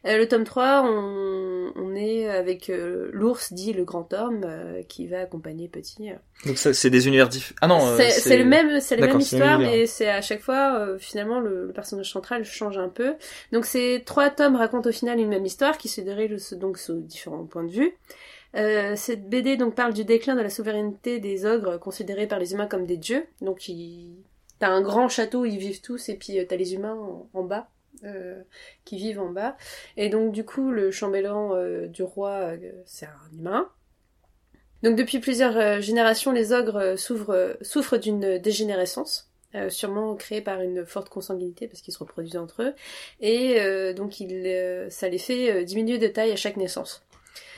Euh, le tome 3, on, on est avec euh, l'ours dit le grand homme euh, qui va accompagner Petit. Donc ça, c'est des univers différents. Ah non, euh, C'est le même, c'est la même histoire, mais c'est à chaque fois euh, finalement le, le personnage central change un peu. Donc ces trois tomes racontent au final une même histoire qui se déroule donc sous différents points de vue. Euh, cette BD donc parle du déclin de la souveraineté des ogres considérés par les humains comme des dieux. Donc ils... t'as un grand château ils vivent tous et puis euh, t'as les humains en, bas. euh, qui vivent en bas. Et donc du coup le chambellan euh, du roi c'est un humain. Donc depuis plusieurs générations, les ogres souffrent, d'une dégénérescence, sûrement créée par une forte consanguinité parce qu'ils se reproduisent entre eux, et donc il, ça les fait diminuer de taille à chaque naissance.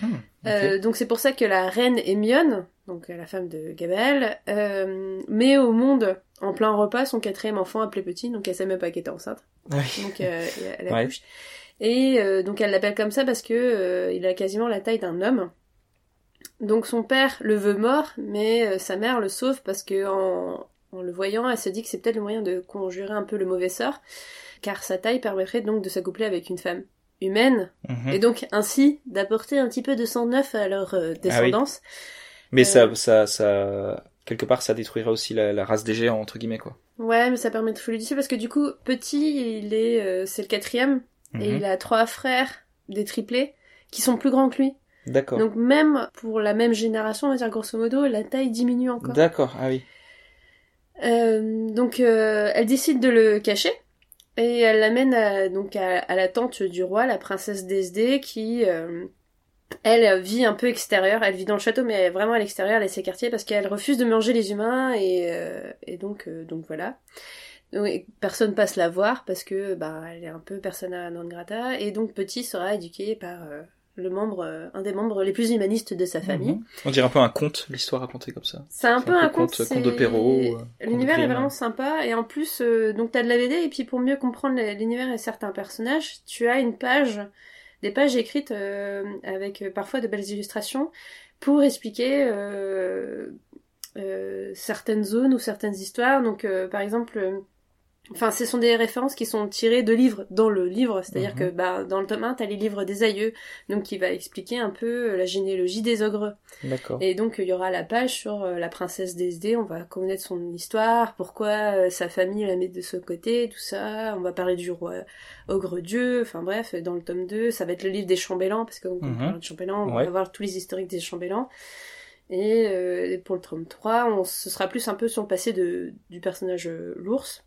Ok. Euh, donc c'est pour ça que la reine Émione, donc la femme de Gabaël, euh, met au monde en plein repas son quatrième enfant appelé Petit, donc elle sait même pas qu'elle était enceinte. Ah oui. Donc euh, elle Ouais. accouche. Et donc elle l'appelle comme ça parce que il a quasiment la taille d'un homme. Donc son père le veut mort, mais sa mère le sauve parce que en, en le voyant, elle se dit que c'est peut-être le moyen de conjurer un peu le mauvais sort, car sa taille permettrait donc de s'accoupler avec une femme humaine, Mhm. et donc ainsi d'apporter un petit peu de sang neuf à leur euh, descendance. Mais euh, ça, ça, ça, quelque part, ça détruira aussi la, la race des géants entre guillemets quoi. Ouais, mais ça permet de fluidifier parce que du coup, petit, il est, euh, c'est le quatrième, et Mhm. il a trois frères, des triplés, qui sont plus grands que lui. D'accord. Donc même pour la même génération, on va dire grosso modo, la taille diminue encore. D'accord. Ah oui. Euh, donc euh, elle décide de le cacher et elle l'amène à, donc à, la tante du roi, la princesse Desdée, qui euh, elle vit un peu extérieure. Elle vit dans le château, mais vraiment à l'extérieur, elle est ses quartiers parce qu'elle refuse de manger les humains et, euh, et donc euh, donc voilà. Donc, personne passe la voir parce que bah elle est un peu persona non grata et donc petit sera éduqué par euh, le membre, euh, un des membres les plus humanistes de sa famille. Mhm. On dirait un peu un conte, l'histoire racontée comme ça. C'est un C'est peu un conte, conte de Perrault. euh, conte de L'univers est vraiment sympa et en plus, euh, donc t'as de la BD et puis pour mieux comprendre l'univers et certains personnages, tu as une page, des pages écrites euh, avec euh, parfois de belles illustrations pour expliquer euh, euh, certaines zones ou certaines histoires. Donc euh, par exemple, euh, Enfin, ce sont des références qui sont tirées de livres dans le livre, c'est-à-dire Mhm. que bah, dans le tome 1, t'as les livres des aïeux, donc qui va expliquer un peu la généalogie des ogres. D'accord. Et donc il y aura la page sur euh, la princesse Desdée, on va connaître son histoire, pourquoi euh, sa famille la met de ce côté, tout ça. On va parler du roi ogre dieu, enfin bref, dans le tome 2, ça va être le livre des chambellans, parce qu'on Mhm. parle de chambellans, on Ouais. va voir tous les historiques des chambellans. Et euh, pour le tome 3, on, ce sera plus un peu sur le passé de, du personnage euh, l'ours.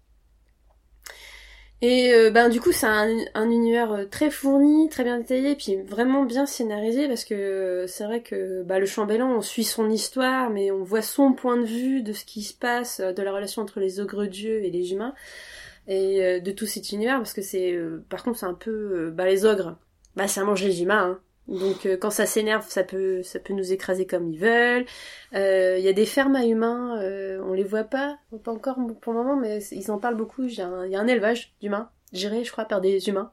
Et euh, ben du coup c'est un, un univers euh, très fourni, très bien détaillé, puis vraiment bien scénarisé parce que euh, c'est vrai que bah, le chambellan on suit son histoire, mais on voit son point de vue de ce qui se passe, de la relation entre les ogres dieux et les humains, et de tout cet univers parce que c'est par contre c'est un peu bah les ogres, bah ça mange les humains. Hein. Donc euh, quand ça s'énerve, ça peut ça peut nous écraser comme ils veulent. Il euh, y a des fermes à humains, euh, on les voit pas, pas encore pour le moment, mais ils en parlent beaucoup. Il y, a un élevage d'humains géré, je crois, par des humains.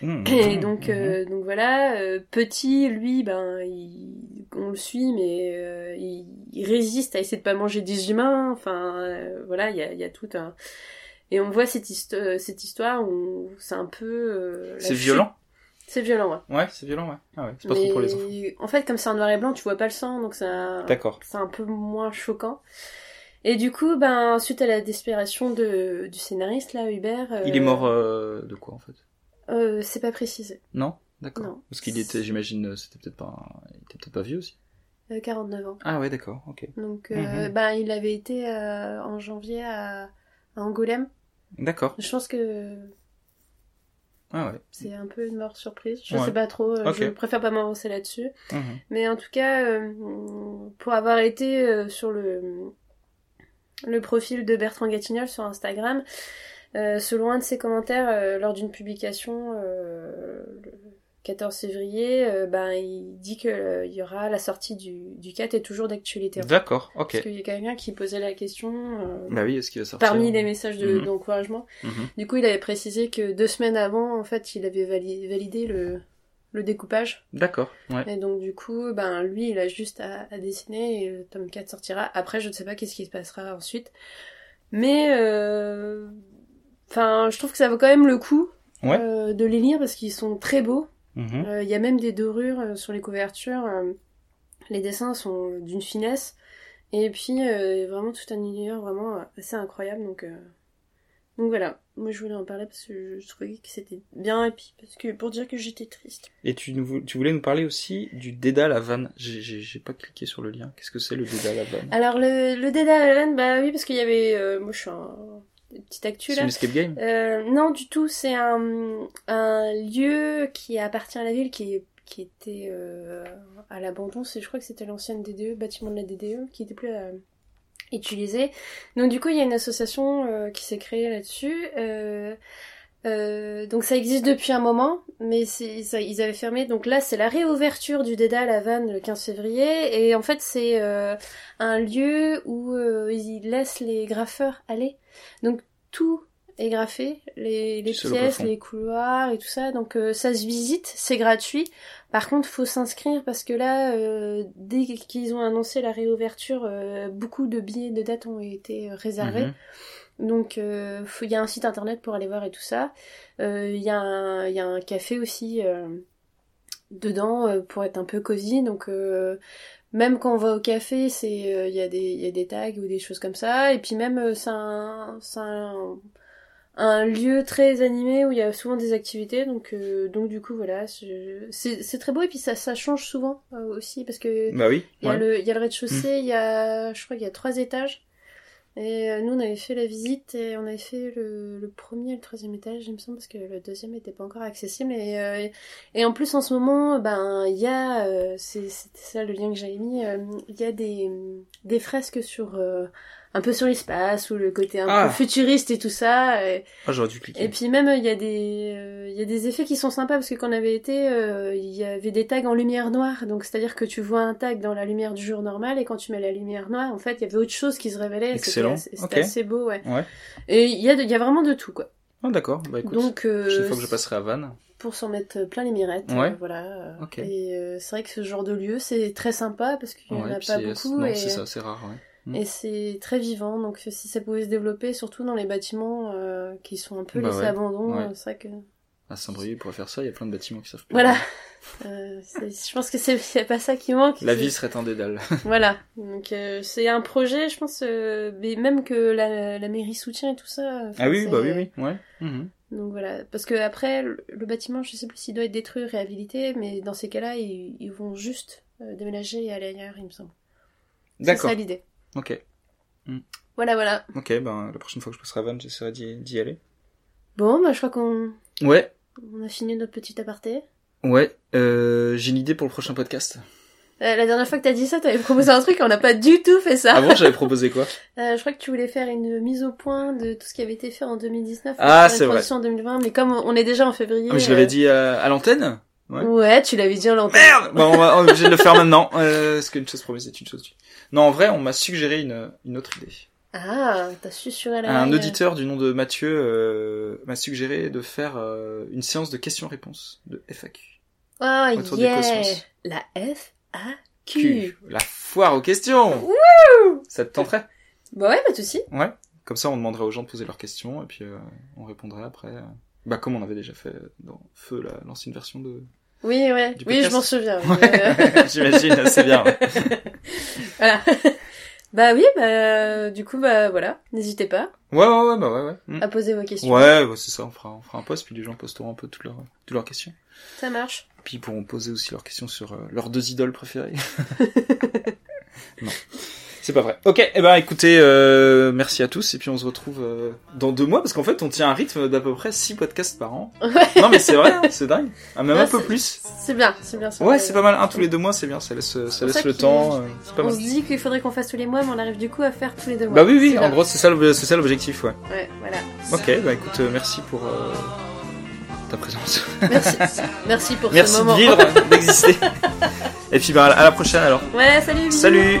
Mmh. Et donc mmh. donc voilà, petit, lui, ben il, on le suit, mais il, il, résiste à essayer de pas manger des humains. Enfin voilà, il y a, y a tout un et on voit cette, cette histoire où c'est un peu. c'est violent. C'est violent, ouais. Ouais, c'est violent, ouais. Ah ouais, c'est pas trop pour les enfants. En fait, comme c'est en noir et blanc, tu vois pas le sang, donc ça. D'accord. C'est un peu moins choquant. Et du coup, ben, suite à la desperation de, du scénariste, là, Hubert. Euh, il est mort euh, de quoi, en fait? Euh, C'est pas précisé. Non? D'accord. Parce qu'il était, j'imagine, c'était peut-être pas. Il était peut-être pas vieux aussi 49 ans. Ah ouais, d'accord, ok. Donc, mhm. ben, il avait été en janvier à, à Angoulême. D'accord. Je pense que ah ouais. C'est un peu une mort surprise. Je sais pas trop. Euh, je préfère pas m'avancer là-dessus. Mhm. Mais en tout cas, euh, pour avoir été euh, sur le le profil de Bertrand Gatignol sur Instagram, selon un de ses commentaires lors d'une publication, 14 février, euh, ben, il dit qu'il euh, y aura la sortie du, du 4 est toujours d'actualité. D'accord, ok. Parce qu'il y a quelqu'un qui posait la question. Euh, bah oui, est-ce qu'il va sortir Parmi les messages mhm. d'encouragement. Mhm. Du coup, il avait précisé que deux semaines avant, en fait, il avait validé, le, le découpage. D'accord, ouais. Et donc, du coup, ben, lui, il a juste à, à dessiner et le tome 4 sortira. Après, je ne sais pas qu'est-ce qui se passera ensuite. Mais, enfin, je trouve que ça vaut quand même le coup. de les lire parce qu'ils sont très beaux Mhm. Euh, il y a même des dorures euh, sur les couvertures. Euh, les dessins sont d'une finesse. Et puis vraiment tout un univers vraiment assez incroyable. Donc, donc voilà, moi je voulais en parler parce que je trouvais que c'était bien et puis parce que pour dire que j'étais triste. Et tu, tu voulais nous parler aussi du Dédale à Vannes. J'ai pas cliqué sur le lien. Qu'est-ce que c'est le Dédale à Vannes? Alors le, le Dédale à Vannes, bah oui parce qu'il y avait, moi je suis un petite actu là. C'est une escape game? Euh, Non, du tout. C'est un, un lieu qui appartient à la ville, qui, qui était euh, à l'abandon. Je crois que c'était l'ancienne DDE, bâtiment de la DDE, qui était plus euh, utilisé. Donc du coup, il y a une association euh, qui s'est créée là-dessus. Euh, euh, donc ça existe depuis un moment, mais ça, ils avaient fermé. Donc là, c'est la réouverture du Dédale à Vannes le 15 février. Et en fait, c'est euh, un lieu où euh, ils laissent les graffeurs aller. Donc tout est graffé, les, les pièces, les couloirs et tout ça. Donc ça se visite, c'est gratuit. Par contre, faut s'inscrire parce que là, dès qu'ils ont annoncé la réouverture, beaucoup de billets de date ont été réservés. Mhm. Donc euh, il y a un site internet pour aller voir et tout ça. Euh, il y, y, a un café aussi euh, dedans pour être un peu cosy. Donc même quand on va au café, c'est il y, a des, y a des tags ou des choses comme ça. Et puis même c'est un, un, un, lieu très animé où il y a souvent des activités. Donc donc du coup voilà, c'est très beau et puis ça, ça change souvent aussi parce que bah oui, il y, a le, y a le rez-de-chaussée, il y a je crois qu'il y a trois étages. Et euh, nous, on avait fait la visite et on avait fait le, premier et le troisième étage, il me semble, parce que le deuxième n'était pas encore accessible. Et, euh, et en plus, en ce moment, ben, il y a, euh, c'était ça le lien que j'avais mis, il y a des, des fresques sur un peu sur l'espace ou le côté un peu ah. futuriste et tout ça. Et, ah, j'aurais dû cliquer. Et puis même il y a des euh, il y a des effets qui sont sympas parce que quand on avait été euh, il y avait des tags en lumière noire donc c'est-à-dire que tu vois un tag dans la lumière du jour normal et quand tu mets la lumière noire en fait il y avait autre chose qui se révélait. Excellent. C'était assez beau ouais. ouais. Et il y a il y a vraiment de tout quoi. Ah d'accord. Bah écoute. Donc euh, chaque fois que je passerai à Vannes pour s'en mettre plein les mirettes. Ouais. voilà. Et c'est vrai que ce genre de lieu, c'est très sympa parce qu'il n'y en a pas beaucoup. Non, et... c'est ça, c'est rare. Ouais. Mm. Et c'est très vivant, donc si ça pouvait se développer, surtout dans les bâtiments euh, qui sont un peu bah laissés abandon, euh, c'est vrai que... À Saint-Brieuc, pour faire ça, il y a plein de bâtiments qui savent plus. Voilà. euh, je pense que c'est pas ça qui manque. La vie serait un dédale. voilà. Donc euh, c'est un projet, je pense, mais même que la, la, mairie soutient et tout ça. Ah oui, bah oui, oui, ouais. Mhm. Donc voilà, parce que après le, bâtiment, je sais plus s'il doit être détruit, réhabilité, mais dans ces cas-là, ils, ils vont juste déménager et aller ailleurs, il me semble. D'accord. C'est ça l'idée. Ok. Hmm. Voilà, voilà. Ok, ben la prochaine fois que je passerai à Vannes, j'essaierai d'y aller. Bon, bah je crois qu'on Ouais, on a fini notre petit aparté. ouais. Euh, J'ai une idée pour le prochain podcast. Euh, la dernière fois que t'as dit ça, t'avais proposé un truc et on n'a pas du tout fait ça. Avant, j'avais proposé quoi Euh, je crois que tu voulais faire une mise au point de tout ce qui avait été fait en 2019. Ah, c'est la vrai. en 2020, mais comme on est déjà en février. Ah, mais Je euh, l'avais dit à, à l'antenne Ouais. Ouais, tu l'avais dit en l'antenne. Merde Bon, on va on est obligé de le faire maintenant. Euh, parce qu'une chose promise est une chose due. Non, en vrai, on m'a suggéré une, une autre idée. Ah, t'as susurré la Un auditeur du nom de Mathieu euh, m'a suggéré de faire euh, une séance de questions-réponses de FAQ. Oh Autour yeah cosmos. La F A Q. Q. La foire aux questions Ça te tenterait? Bah ouais, pas de souci. Ouais. Comme ça, on demanderait aux gens de poser leurs questions et puis euh, on répondrait après. Bah, comme on avait déjà fait dans Feu, la- l'ancienne version de... Oui, ouais. Oui, je m'en souviens. Ouais. J'imagine, c'est bien. ouais. voilà. bah oui, bah du coup, bah voilà. N'hésitez pas Ouais, ouais, ouais, bah ouais, ouais. Mm. à poser vos questions. Ouais, bah, c'est ça, on fera, on fera un post, puis les gens posteront un peu toutes leurs, toutes leurs questions. Ça marche. Puis ils pourront poser aussi leurs questions sur euh, leurs deux idoles préférées. non, c'est pas vrai. Ok, eh ben écoutez, euh, merci à tous, et puis on se retrouve euh, dans deux mois, parce qu'en fait on tient un rythme d'à peu près six podcasts par an. Ouais. Non mais c'est vrai, hein, c'est dingue. Ah, même un peu c'est- plus. C'est bien, c'est bien. Ouais, c'est pas mal, un tous les deux mois, c'est bien, ça laisse, ça pour laisse ça le temps, euh, pas On mal. se dit qu'il faudrait qu'on fasse tous les mois, mais on arrive du coup à faire tous les deux mois. Bah oui, oui, en bien. gros c'est ça, le- c'est ça l'objectif, ouais. Ouais, voilà. Ok, bah écoute, euh, merci pour euh, ta présence. Merci. Merci pour Merci ce de moment. vivre, d'exister. Et puis bah à la prochaine alors. Ouais, salut. Salut,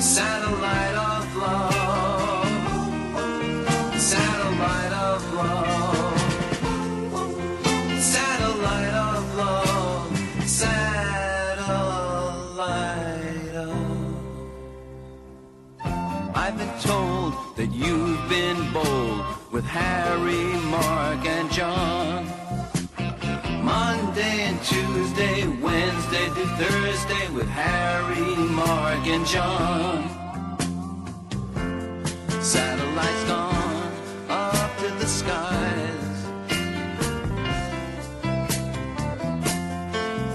Satellite of love. Satellite of love. Satellite of love. Satellite of. I've been told that you've been bold with Harry, Mark, and John. Monday and Tuesday, Wednesday to Thursday with Harry, Mark, and John. Satellites gone up to the skies.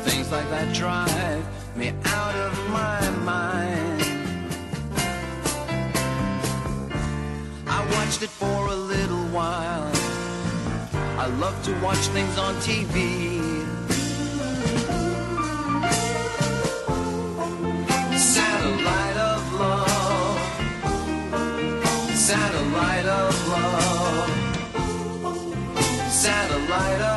Things like that drive me out of my mind. I watched it for a little while. I love to watch things on TV. Satellite of